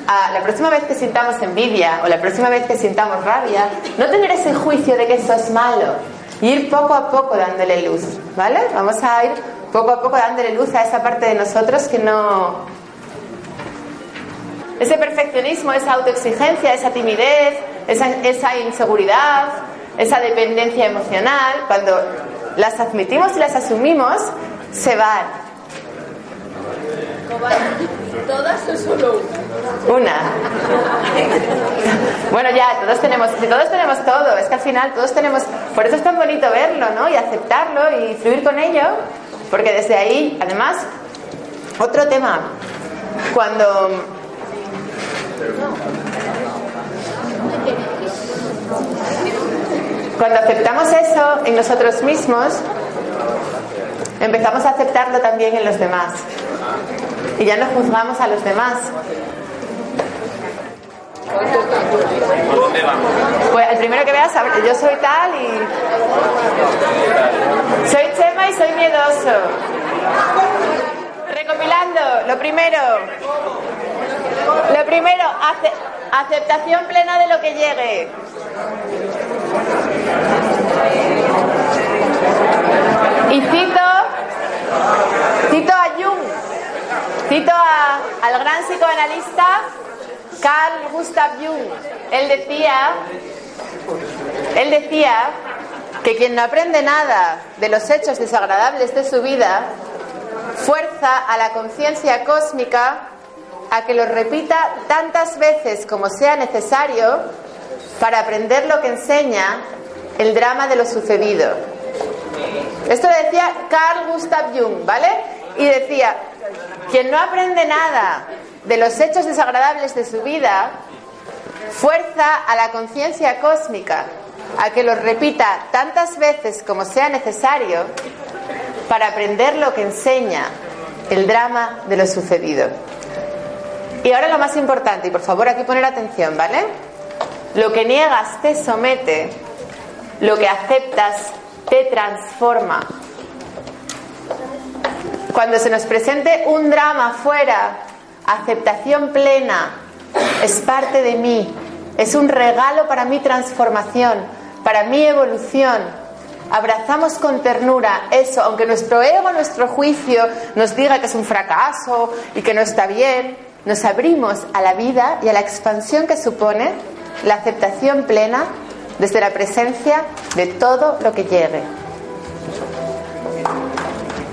a la próxima vez que sintamos envidia o la próxima vez que sintamos rabia, no tener ese juicio de que eso es malo y ir poco a poco dándole luz, ¿vale? Vamos a ir poco a poco dándole luz a esa parte de nosotros que no, ese perfeccionismo, esa autoexigencia, esa timidez, esa, inseguridad, esa dependencia emocional, cuando las admitimos y las asumimos, se van. ¿Todas o solo una? Una. Bueno, ya, todos tenemos, todos tenemos todo, es que al final todos tenemos, por eso es tan bonito verlo, ¿no? Y aceptarlo y fluir con ello, porque desde ahí, además, otro tema, cuando cuando aceptamos eso en nosotros mismos, empezamos a aceptarlo también en los demás. Y ya no juzgamos a los demás. Pues el primero que veas, yo soy tal y. Soy Chema y soy miedoso. Recopilando, lo primero. Lo primero, aceptación plena de lo que llegue. Y cito, cito a Jung, cito al gran psicoanalista Carl Gustav Jung. Él decía, él decía que quien no aprende nada de los hechos desagradables de su vida fuerza a la conciencia cósmica a que lo repita tantas veces como sea necesario para aprender lo que enseña el drama de lo sucedido. Esto lo decía Carl Gustav Jung, ¿vale? Y decía, quien no aprende nada de los hechos desagradables de su vida, fuerza a la conciencia cósmica a que los repita tantas veces como sea necesario para aprender lo que enseña el drama de lo sucedido. Y ahora lo más importante, y por favor aquí poner atención, ¿vale? Lo que niegas te somete, lo que aceptas te transforma. Cuando se nos presente un drama fuera, aceptación plena, es parte de mí, es un regalo para mi transformación, para mi evolución. Abrazamos con ternura eso, aunque nuestro ego, nuestro juicio nos diga que es un fracaso y que no está bien, nos abrimos a la vida y a la expansión que supone la aceptación plena desde la presencia de todo lo que llegue.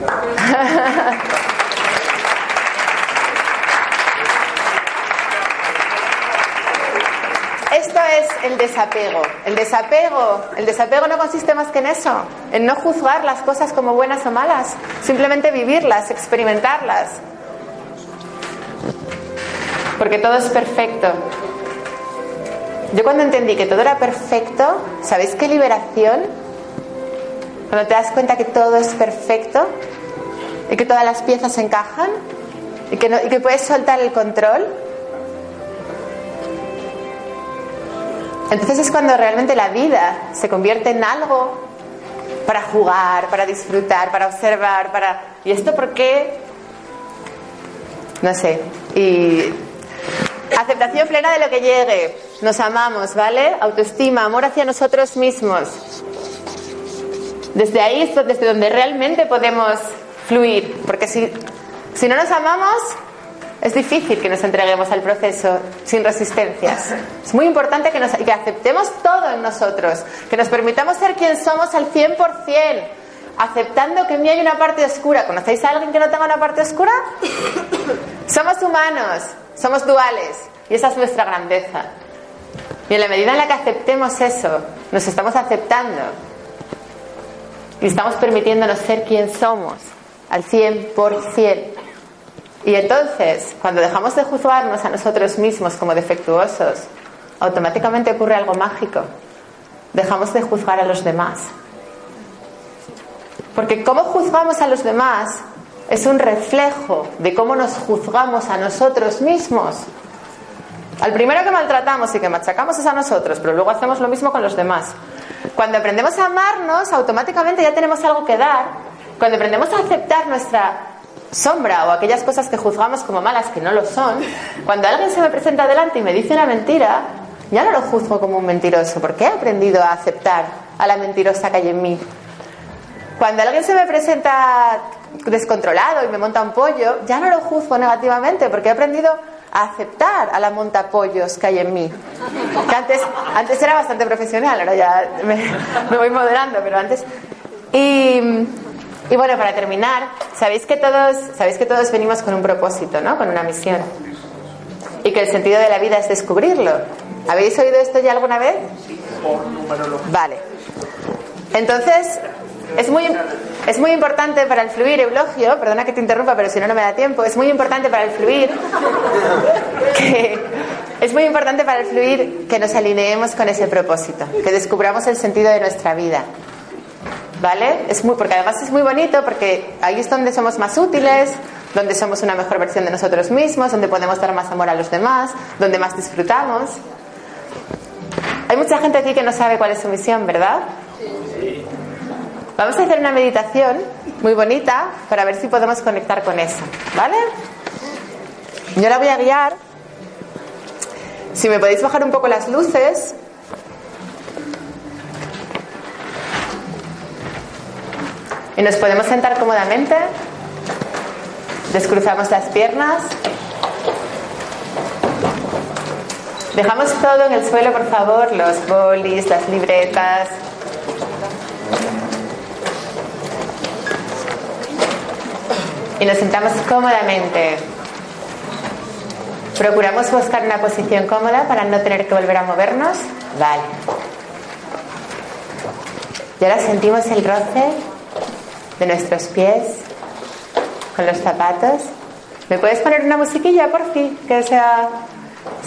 Esto es el desapego. El desapego, el desapego no consiste más que en eso, en no juzgar las cosas como buenas o malas, simplemente vivirlas, experimentarlas, porque todo es perfecto. Yo cuando entendí que todo era perfecto, ¿sabéis qué liberación? Cuando te das cuenta que todo es perfecto y que todas las piezas encajan y que, puedes soltar el control. Entonces es cuando realmente la vida se convierte en algo para jugar, para disfrutar, para observar, para... ¿Y esto por qué? No sé. Y Aceptación plena de lo que llegue. Nos amamos, ¿vale? Autoestima, amor hacia nosotros mismos. Desde ahí es desde donde realmente podemos fluir. Porque si, si no nos amamos, es difícil que nos entreguemos al proceso sin resistencias. Es muy importante que, nos, que aceptemos todo en nosotros, que nos permitamos ser quien somos al 100%, aceptando que en mí hay una parte oscura. ¿Conocéis a alguien que no tenga una parte oscura? somos humanos, somos duales, y esa es nuestra grandeza. Y en la medida en la que aceptemos eso, nos estamos aceptando y estamos permitiéndonos ser quien somos al 100%. Y entonces, cuando dejamos de juzgarnos a nosotros mismos como defectuosos, automáticamente ocurre algo mágico. Dejamos de juzgar a los demás. Porque cómo juzgamos a los demás es un reflejo de cómo nos juzgamos a nosotros mismos. Al primero que maltratamos y que machacamos es a nosotros, pero luego hacemos lo mismo con los demás. Cuando aprendemos a amarnos, automáticamente ya tenemos algo que dar. Cuando aprendemos a aceptar nuestra sombra o aquellas cosas que juzgamos como malas que no lo son, cuando alguien se me presenta delante y me dice una mentira, ya no lo juzgo como un mentiroso, porque he aprendido a aceptar a la mentirosa que hay en mí. Cuando alguien se me presenta descontrolado y me monta un pollo, ya no lo juzgo negativamente, porque he aprendido a aceptar a la montapollos que hay en mí. Que antes, antes era bastante profesional, ahora ya me, me voy moderando, pero antes... Y, y bueno, para terminar, sabéis que todos, sabéis que todos venimos con un propósito, ¿no? Con una misión. Y que el sentido de la vida es descubrirlo. ¿Habéis oído esto ya alguna vez? Vale. Entonces, es muy, es muy importante para el fluir, Eulogio, perdona que te interrumpa, pero si no, no me da tiempo. Es muy importante para el fluir que, es muy importante para el fluir que nos alineemos con ese propósito, que descubramos el sentido de nuestra vida. ¿Vale? Es muy, porque además es muy bonito porque ahí es donde somos más útiles, donde somos una mejor versión de nosotros mismos, donde podemos dar más amor a los demás, donde más disfrutamos. Hay mucha gente aquí que no sabe cuál es su misión, ¿verdad? Vamos a hacer una meditación muy bonita para ver si podemos conectar con eso, ¿vale? Yo la voy a guiar. Si me podéis bajar un poco las luces, Y nos podemos sentar cómodamente. Descruzamos las piernas. Dejamos todo en el suelo, por favor, los bolis, las libretas. Y nos sentamos cómodamente. Procuramos buscar una posición cómoda para no tener que volver a movernos. Vale. Y ahora sentimos el roce de nuestros pies con los zapatos. ¿Me puedes poner una musiquilla, por fin? Que sea.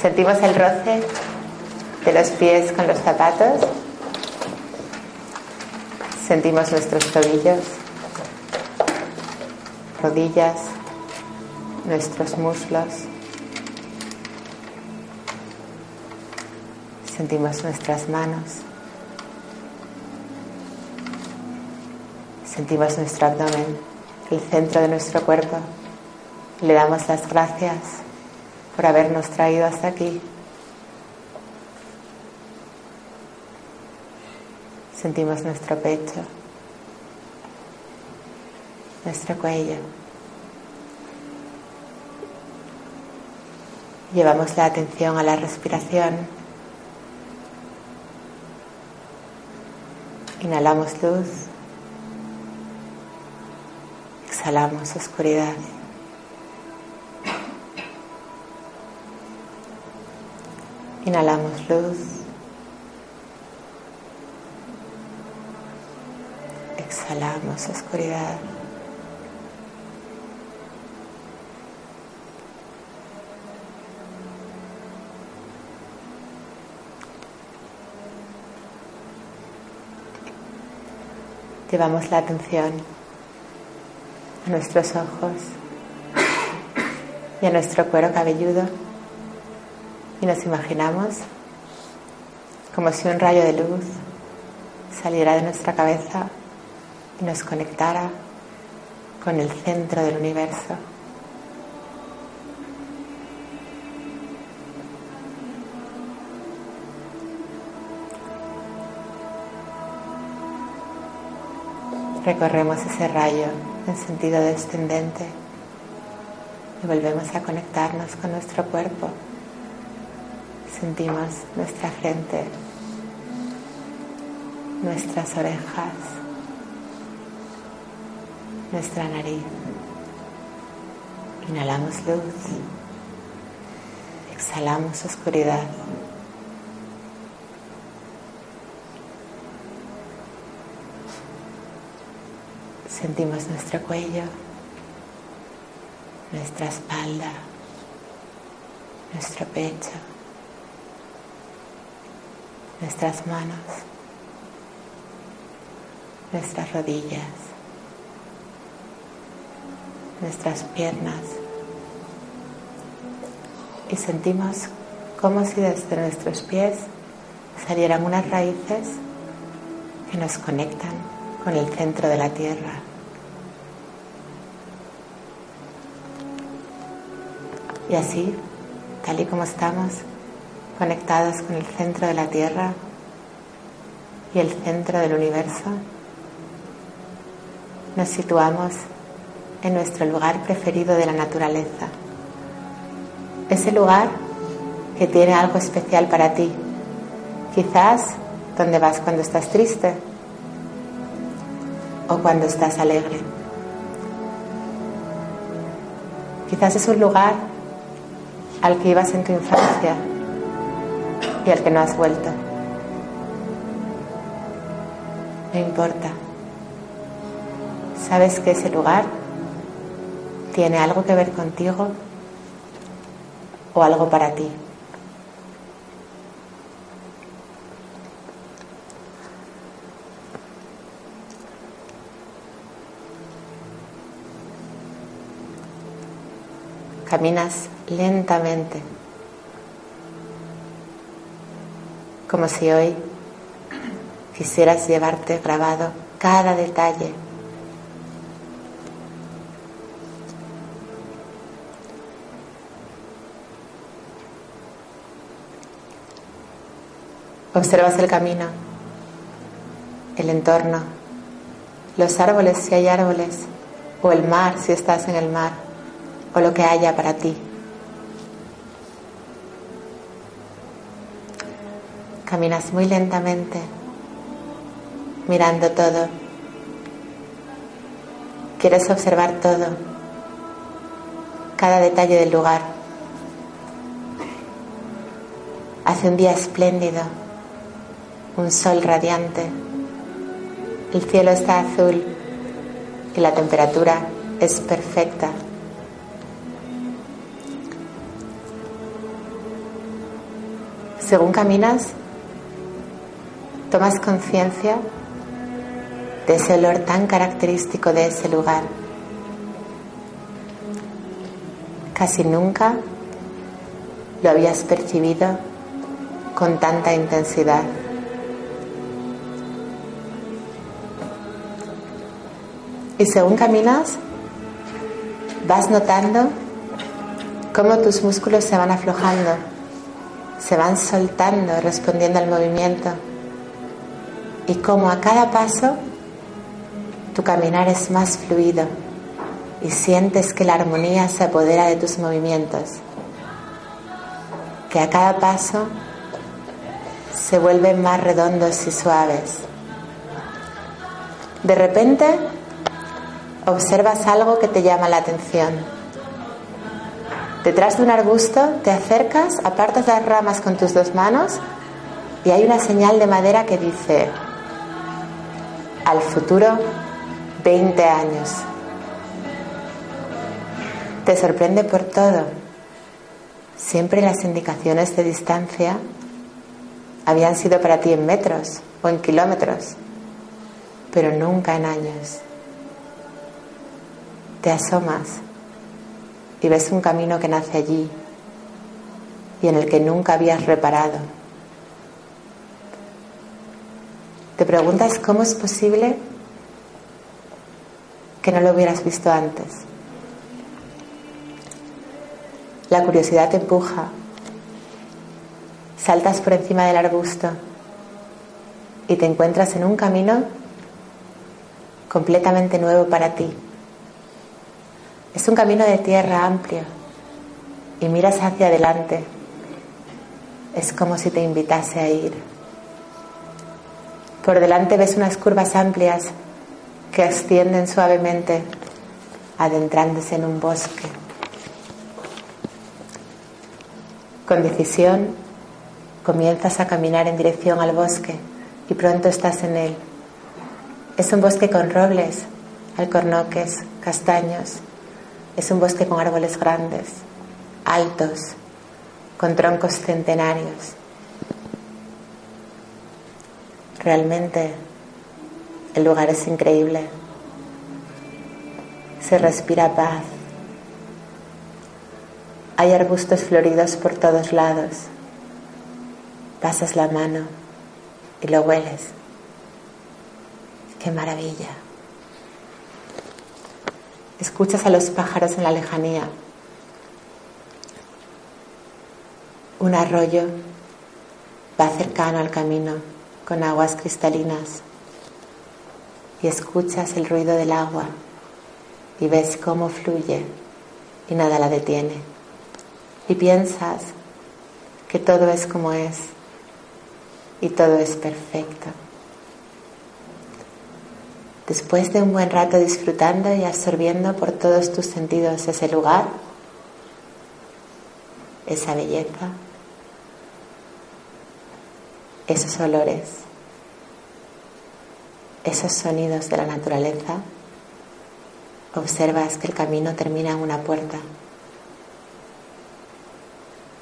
Sentimos el roce de los pies con los zapatos. Sentimos nuestros tobillos, rodillas, nuestros muslos. Sentimos nuestras manos. Sentimos nuestro abdomen, el centro de nuestro cuerpo. Le damos las gracias por habernos traído hasta aquí. Sentimos nuestro pecho, nuestro cuello. Llevamos la atención a la respiración. Inhalamos luz. Exhalamos oscuridad. Inhalamos luz. Exhalamos oscuridad. Llevamos la atención a nuestros ojos y a nuestro cuero cabelludo y nos imaginamos como si un rayo de luz saliera de nuestra cabeza y nos conectara con el centro del universo. Recorremos ese rayo en sentido descendente Y volvemos a conectarnos con nuestro cuerpo. Sentimos nuestra frente, nuestras orejas, nuestra nariz. Inhalamos luz, exhalamos oscuridad. Sentimos nuestro cuello, nuestra espalda, nuestro pecho, nuestras manos, nuestras rodillas, nuestras piernas y sentimos como si desde nuestros pies salieran unas raíces que nos conectan con el centro de la tierra. Y así, tal y como estamos, conectados con el centro de la Tierra y el centro del universo, nos situamos en nuestro lugar preferido de la naturaleza. Ese lugar que tiene algo especial para ti. Quizás donde vas cuando estás triste o cuando estás alegre. Quizás es un lugar al que ibas en tu infancia y al que no has vuelto. No importa. Sabes que ese lugar tiene algo que ver contigo o algo para ti. Caminas lentamente, como si hoy quisieras llevarte grabado cada detalle. Observas el camino, el entorno, los árboles si hay árboles, o el mar si estás en el mar, o lo que haya para ti. Caminas muy lentamente, mirando todo. Quieres observar todo, cada detalle del lugar. Hace un día espléndido, un sol radiante, el cielo está azul y la temperatura es perfecta. Según caminas, tomas conciencia de ese olor tan característico de ese lugar. Casi nunca lo habías percibido con tanta intensidad. Y según caminas, vas notando cómo tus músculos se van aflojando, se van soltando respondiendo al movimiento y como a cada paso tu caminar es más fluido y sientes que la armonía se apodera de tus movimientos, que a cada paso se vuelven más redondos y suaves. De repente observas algo que te llama la atención. Detrás de un arbusto te acercas, apartas las ramas con tus dos manos y hay una señal de madera que dice al futuro 20 años. Te sorprende por todo. Siempre las indicaciones de distancia habían sido para ti en metros o en kilómetros, pero nunca en años. Te asomas y ves un camino que nace allí y en el que nunca habías reparado. Te preguntas cómo es posible que no lo hubieras visto antes. La curiosidad te empuja. Saltas por encima del arbusto y te encuentras en un camino completamente nuevo para ti. Es un camino de tierra amplio y miras hacia adelante. Es como si te invitase a ir. Por delante ves unas curvas amplias que ascienden suavemente, adentrándose en un bosque. Con decisión comienzas a caminar en dirección al bosque y pronto estás en él. Es un bosque con robles, alcornoques, castaños. Es un bosque con árboles grandes, altos, con troncos centenarios. Realmente el lugar es increíble. Se respira paz. Hay arbustos floridos por todos lados. Pasas la mano y lo hueles. ¡Qué maravilla! Escuchas a los pájaros en la lejanía. Un arroyo va cercano al camino con aguas cristalinas y escuchas el ruido del agua y ves cómo fluye y nada la detiene. Y piensas que todo es como es y todo es perfecto. Después de un buen rato disfrutando y absorbiendo por todos tus sentidos ese lugar, esa belleza, esos olores, esos sonidos de la naturaleza, observas que el camino termina en una puerta.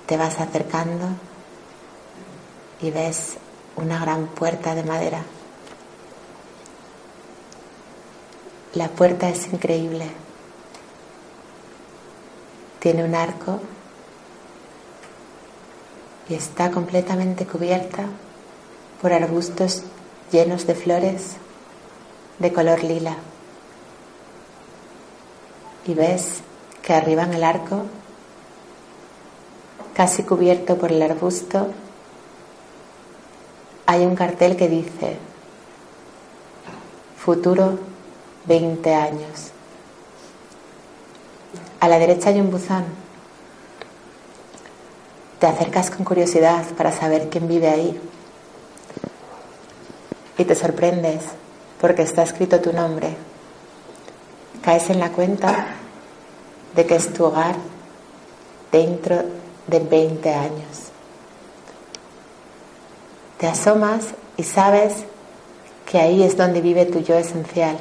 Te vas acercando y ves una gran puerta de madera. La puerta es increíble. Tiene un arco y está completamente cubierta por arbustos llenos de flores de color lila. Y ves que arriba en el arco, casi cubierto por el arbusto, hay un cartel que dice futuro 20 años. A la derecha hay un buzón. Te acercas con curiosidad para saber quién vive ahí. Y te sorprendes porque está escrito tu nombre. Caes en la cuenta de que es tu hogar dentro de 20 años. Te asomas y sabes que ahí es donde vive tu yo esencial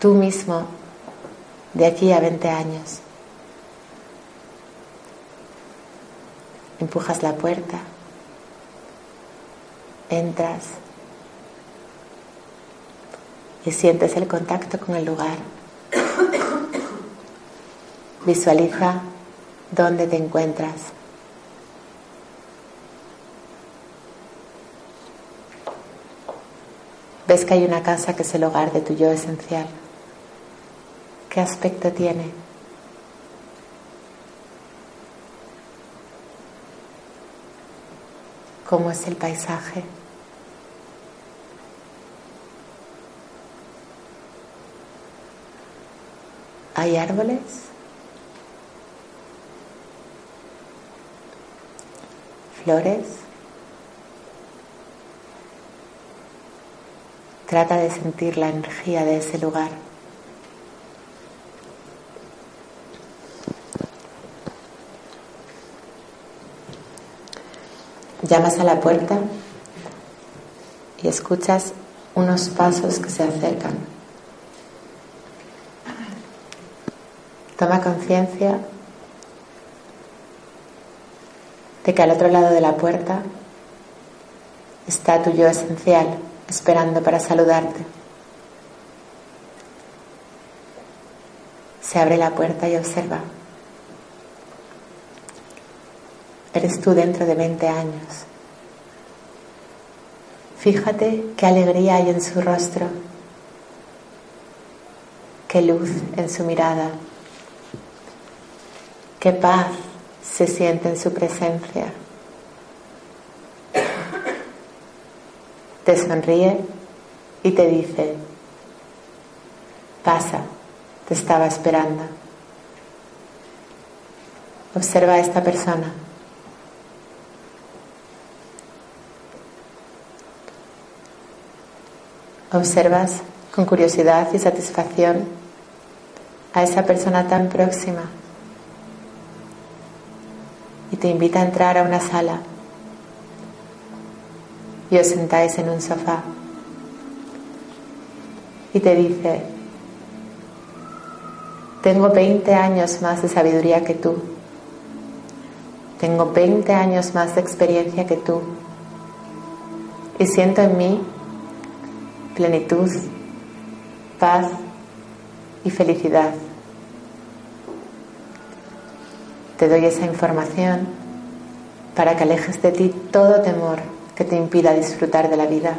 tú mismo de aquí a 20 años. Empujas la puerta, entras y sientes el contacto con el lugar. Visualiza dónde te encuentras. Ves que hay una casa que es el hogar de tu yo esencial. ¿Qué aspecto tiene? ¿Cómo es el paisaje? ¿Hay árboles? ¿Flores? Trata de sentir la energía de ese lugar. Llamas a la puerta y escuchas unos pasos que se acercan. Toma conciencia de que al otro lado de la puerta está tu yo esencial esperando para saludarte. Se abre la puerta y observa. Eres tú dentro de 20 años. Fíjate qué alegría hay en su rostro, qué luz en su mirada, qué paz se siente en su presencia. Te sonríe y te dice, pasa, te estaba esperando. Observa a esta persona. Observas con curiosidad y satisfacción a esa persona tan próxima y te invita a entrar a una sala y os sentáis en un sofá y te dice, tengo 20 años más de sabiduría que tú, tengo 20 años más de experiencia que tú. Y siento en mí plenitud, paz y felicidad. Te doy esa información para que alejes de ti todo temor que te impida disfrutar de la vida.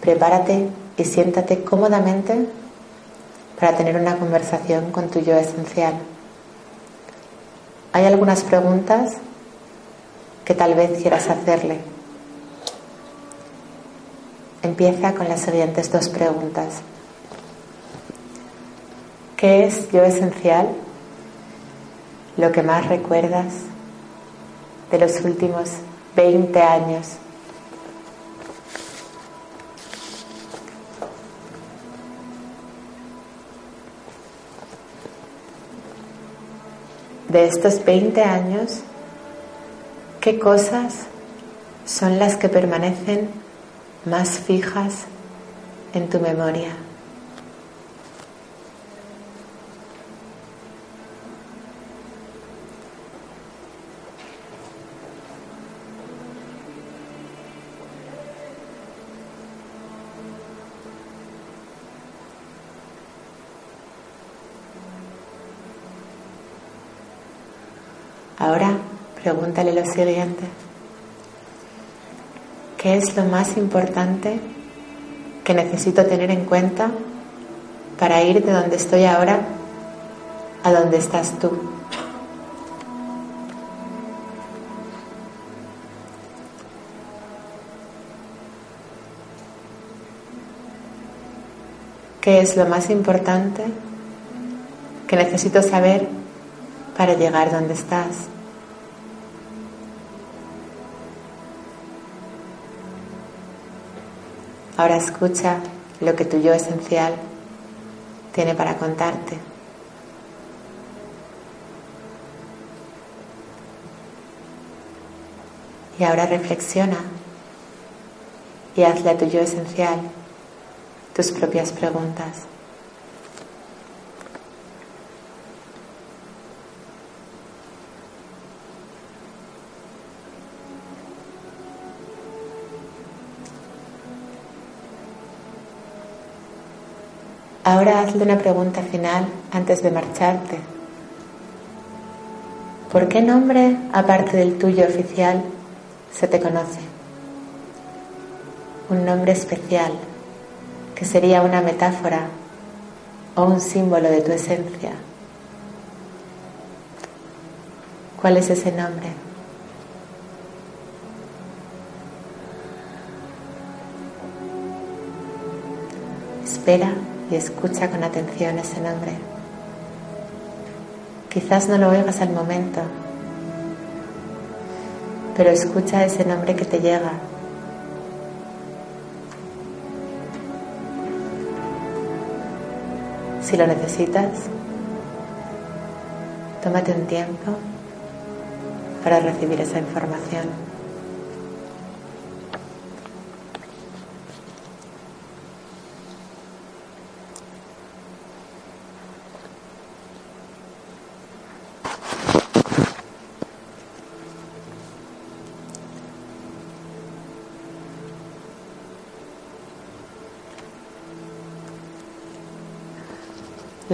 Prepárate y siéntate cómodamente para tener una conversación con tu yo esencial. Hay algunas preguntas que tal vez quieras hacerle. Empieza con las siguientes dos preguntas. ¿Qué es yo esencial? Lo que más recuerdas de los últimos 20 años. De estos 20 años, ¿qué cosas son las que permanecen más fijas en tu memoria? Ahora pregúntale lo siguiente. ¿Qué es lo más importante que necesito tener en cuenta para ir de donde estoy ahora a donde estás tú? ¿Qué es lo más importante que necesito saber para llegar donde estás. Ahora escucha lo que tu yo esencial tiene para contarte. Y ahora reflexiona y hazle a tu yo esencial tus propias preguntas. Ahora hazle una pregunta final antes de marcharte. ¿Por qué nombre, aparte del tuyo oficial, se te conoce? Un nombre especial, que sería una metáfora o un símbolo de tu esencia. ¿Cuál es ese nombre? Espera y escucha con atención ese nombre. Quizás no lo oigas al momento, pero escucha ese nombre que te llega. Si lo necesitas, tómate un tiempo para recibir esa información.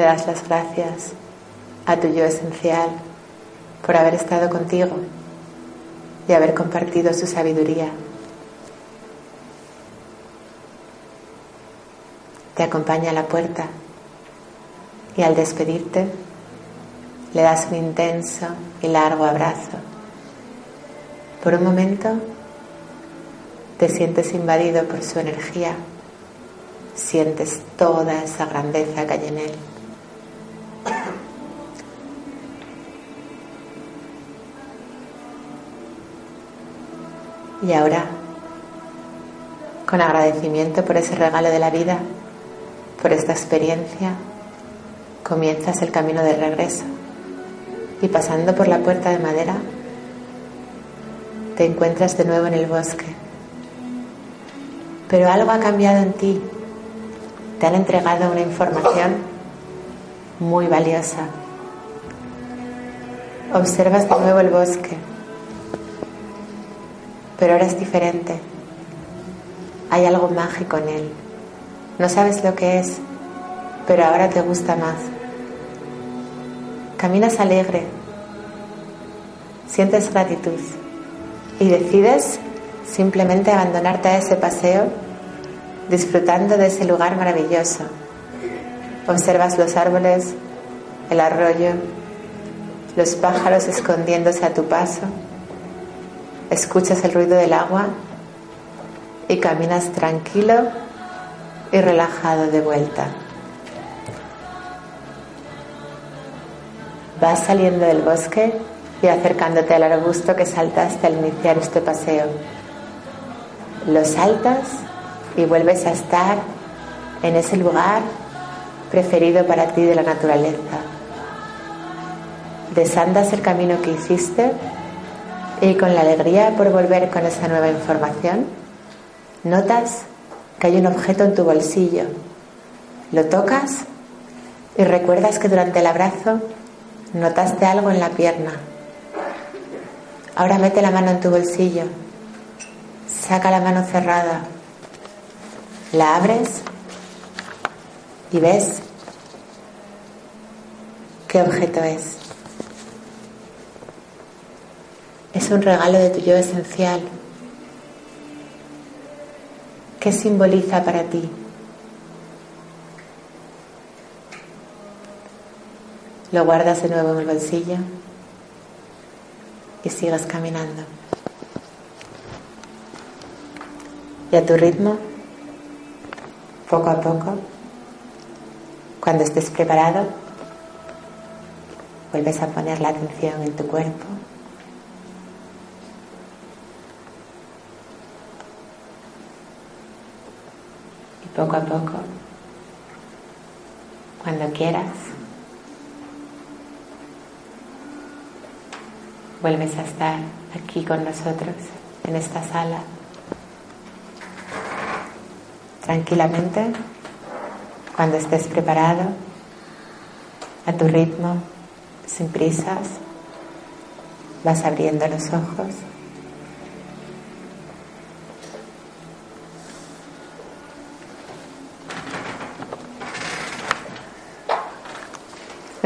Das las gracias a tu yo esencial por haber estado contigo y haber compartido su sabiduría. Te acompaña a la puerta y al despedirte le das un intenso y largo abrazo. Por un momento te sientes invadido por su energía sientes toda esa grandeza que hay en él. Y ahora, con agradecimiento por ese regalo de la vida, por esta experiencia, comienzas el camino de regreso y pasando por la puerta de madera, te encuentras de nuevo en el bosque. Pero algo ha cambiado en ti. Te han entregado una información muy valiosa. Observas de nuevo el bosque, pero ahora es diferente. Hay algo mágico en él. No sabes lo que es, pero ahora te gusta más. Caminas alegre, sientes gratitud y decides simplemente abandonarte a ese paseo disfrutando de ese lugar maravilloso. Observas los árboles, el arroyo, los pájaros escondiéndose a tu paso, escuchas el ruido del agua y caminas tranquilo y relajado de vuelta. Vas saliendo del bosque y acercándote al arbusto que saltaste al iniciar este paseo. Lo saltas y vuelves a estar en ese lugar preferido para ti de la naturaleza. Desandas el camino que hiciste y con la alegría por volver con esa nueva información, notas que hay un objeto en tu bolsillo. Lo tocas y recuerdas que durante el abrazo notaste algo en la pierna. Ahora mete la mano en tu bolsillo, saca la mano cerrada, la abres y ves qué objeto es. Es un regalo de tu yo esencial. ¿Qué simboliza para ti? Lo guardas de nuevo en el bolsillo y sigas caminando. Y a tu ritmo, poco a poco, cuando estés preparado, vuelves a poner la atención en tu cuerpo. Y poco a poco, cuando quieras, vuelves a estar aquí con nosotros, en esta sala, tranquilamente, cuando estés preparado, a tu ritmo, sin prisas, vas abriendo los ojos.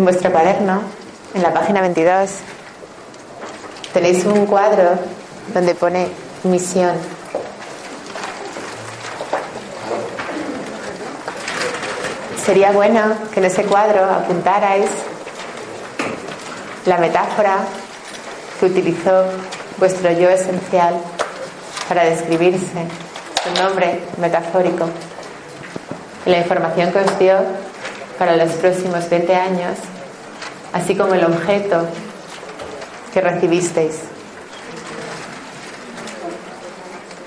Vuestro cuaderno, en la página 22, tenéis un cuadro donde pone misión. Sería bueno que en ese cuadro apuntarais la metáfora que utilizó vuestro yo esencial para describirse, su nombre metafórico, y la información que os dio para los próximos 20 años, así como el objeto que recibisteis.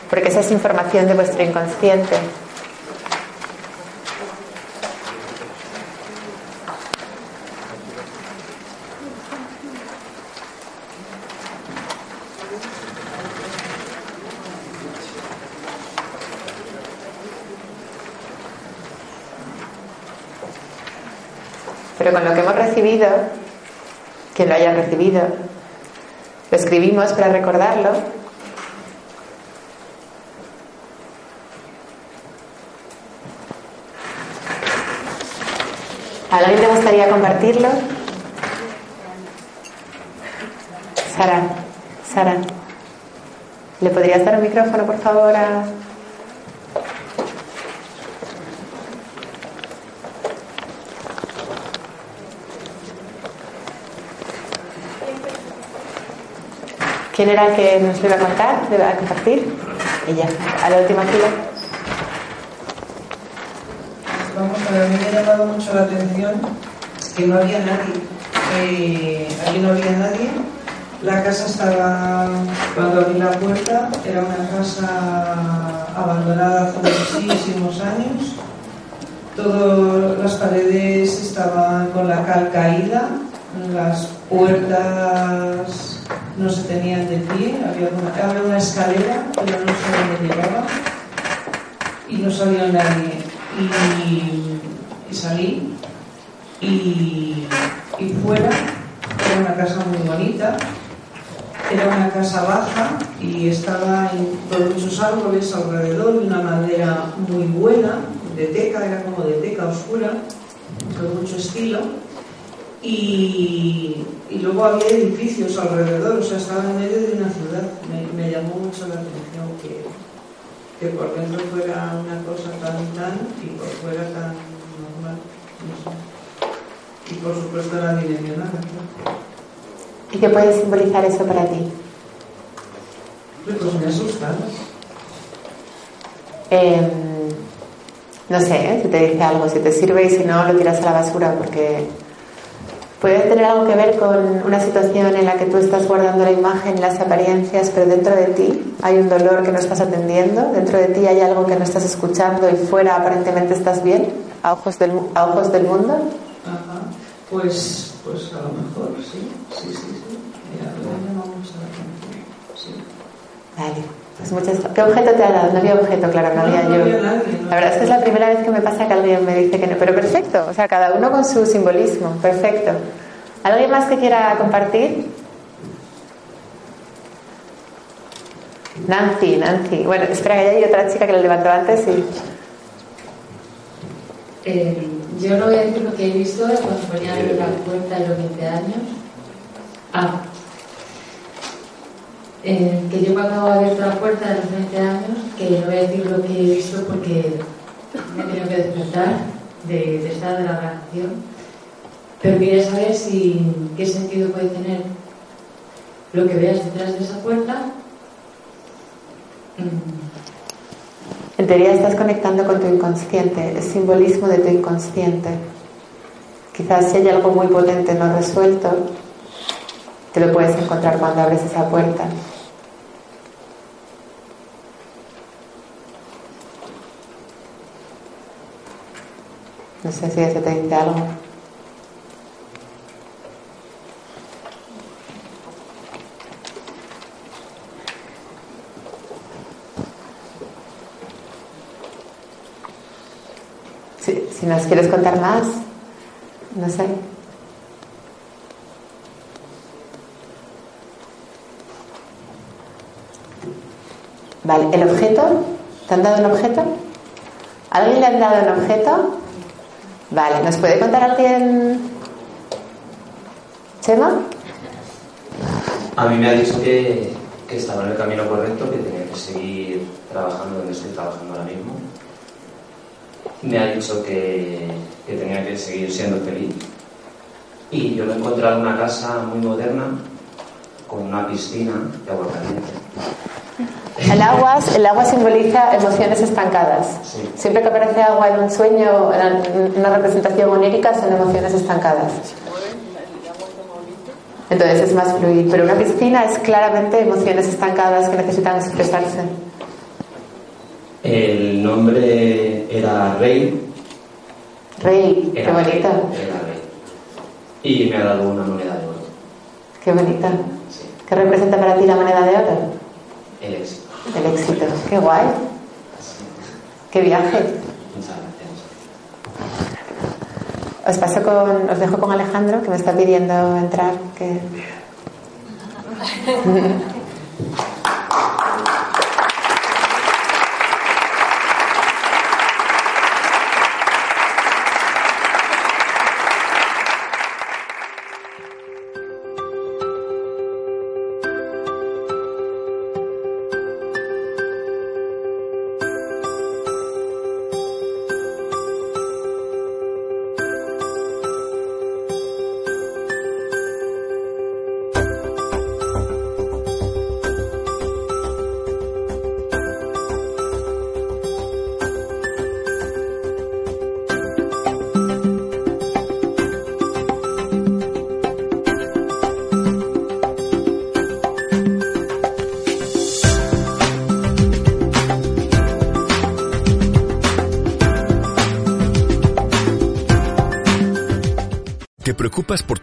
Porque esa es información de vuestro inconsciente. Pero con lo que hemos recibido, quien lo haya recibido, lo escribimos para recordarlo. ¿A alguien le gustaría compartirlo? Sara, Sara, ¿le podrías dar un micrófono, por favor, a... ¿Quién era el que nos iba a contar? ¿Le iba a compartir? Ella, a la última fila. vamos a ver, a mí me ha llamado mucho la atención que no había nadie. Eh, aquí no había nadie. La casa estaba, cuando abrí la puerta, era una casa abandonada hace muchísimos años. Todas las paredes estaban con la cal caída, las puertas no se tenían de pie, había una, había una escalera, pero no sé dónde llegaba y no salió nadie. Y, salí y, y fuera era una casa muy bonita, era una casa baja y estaba con muchos árboles alrededor y una madera muy buena, de teca, era como de teca oscura, con mucho estilo. Y, y luego había edificios alrededor, o sea, estaba en medio de una ciudad. Me, me llamó mucho la atención que, que por dentro fuera una cosa tan tan y por fuera tan normal. No sé. Y por supuesto era dimensionada. ¿Y qué puede simbolizar eso para ti? Pues me asustaba. Eh, no sé, ¿eh? si te dice algo, si te sirve y si no, lo tiras a la basura porque puede tener algo que ver con una situación en la que tú estás guardando la imagen, las apariencias, pero dentro de ti hay un dolor que no estás atendiendo, dentro de ti hay algo que no estás escuchando y fuera aparentemente estás bien, a ojos del, mu- a ojos del mundo. Ajá. Pues, pues a lo mejor sí, sí, sí, sí. Mira. Sí. Vale. Pues muchas... ¿Qué objeto te ha dado? No había objeto, claro, no había yo. La verdad es que es la primera vez que me pasa que alguien me dice que no. Pero perfecto, o sea, cada uno con su simbolismo. Perfecto. ¿Alguien más que quiera compartir? Nancy, Nancy. Bueno, espera, que hay otra chica que lo levantó antes y... Eh, yo no voy a decir lo que he visto cuando se ponía la puerta de los 20 años. Ah. Eh, que yo cuando he abierto la puerta de los 20 años, que no voy a decir lo que he visto porque me he tenido que despertar de, de estar de la relación. Pero quería saber si qué sentido puede tener lo que veas detrás de esa puerta. Mm, En teoría estás conectando con tu inconsciente, es simbolismo de tu inconsciente. Quizás si hay algo muy potente no resuelto, te lo puedes encontrar cuando abres esa puerta. No sé si eso te dice algo. Si, si nos quieres contar más, no sé. Vale, ¿el objeto? ¿Te han dado un objeto? ¿A ¿Alguien le han dado un objeto? Vale, ¿nos puede contar alguien? ¿Chema? A mí me ha dicho que, que estaba en el camino correcto, que tenía que seguir trabajando donde estoy trabajando ahora mismo. Me ha dicho que, que tenía que seguir siendo feliz. Y yo me he encontrado en una casa muy moderna, con una piscina de agua caliente. El agua, el agua simboliza emociones estancadas. Sí. Siempre que aparece agua en un sueño, en una representación onírica, son emociones estancadas. Entonces es más fluir. Pero una piscina es claramente emociones estancadas que necesitan expresarse. El nombre era Rey. Rey, qué Era bonita, Rey, Era Rey. Y me ha dado una moneda de oro. qué bonita. Sí. ¿Qué representa para ti la moneda de oro? El éxito. El éxito. Qué guay. Qué viaje. Muchas gracias. Os paso con, os dejo con Alejandro que me está pidiendo entrar. Que...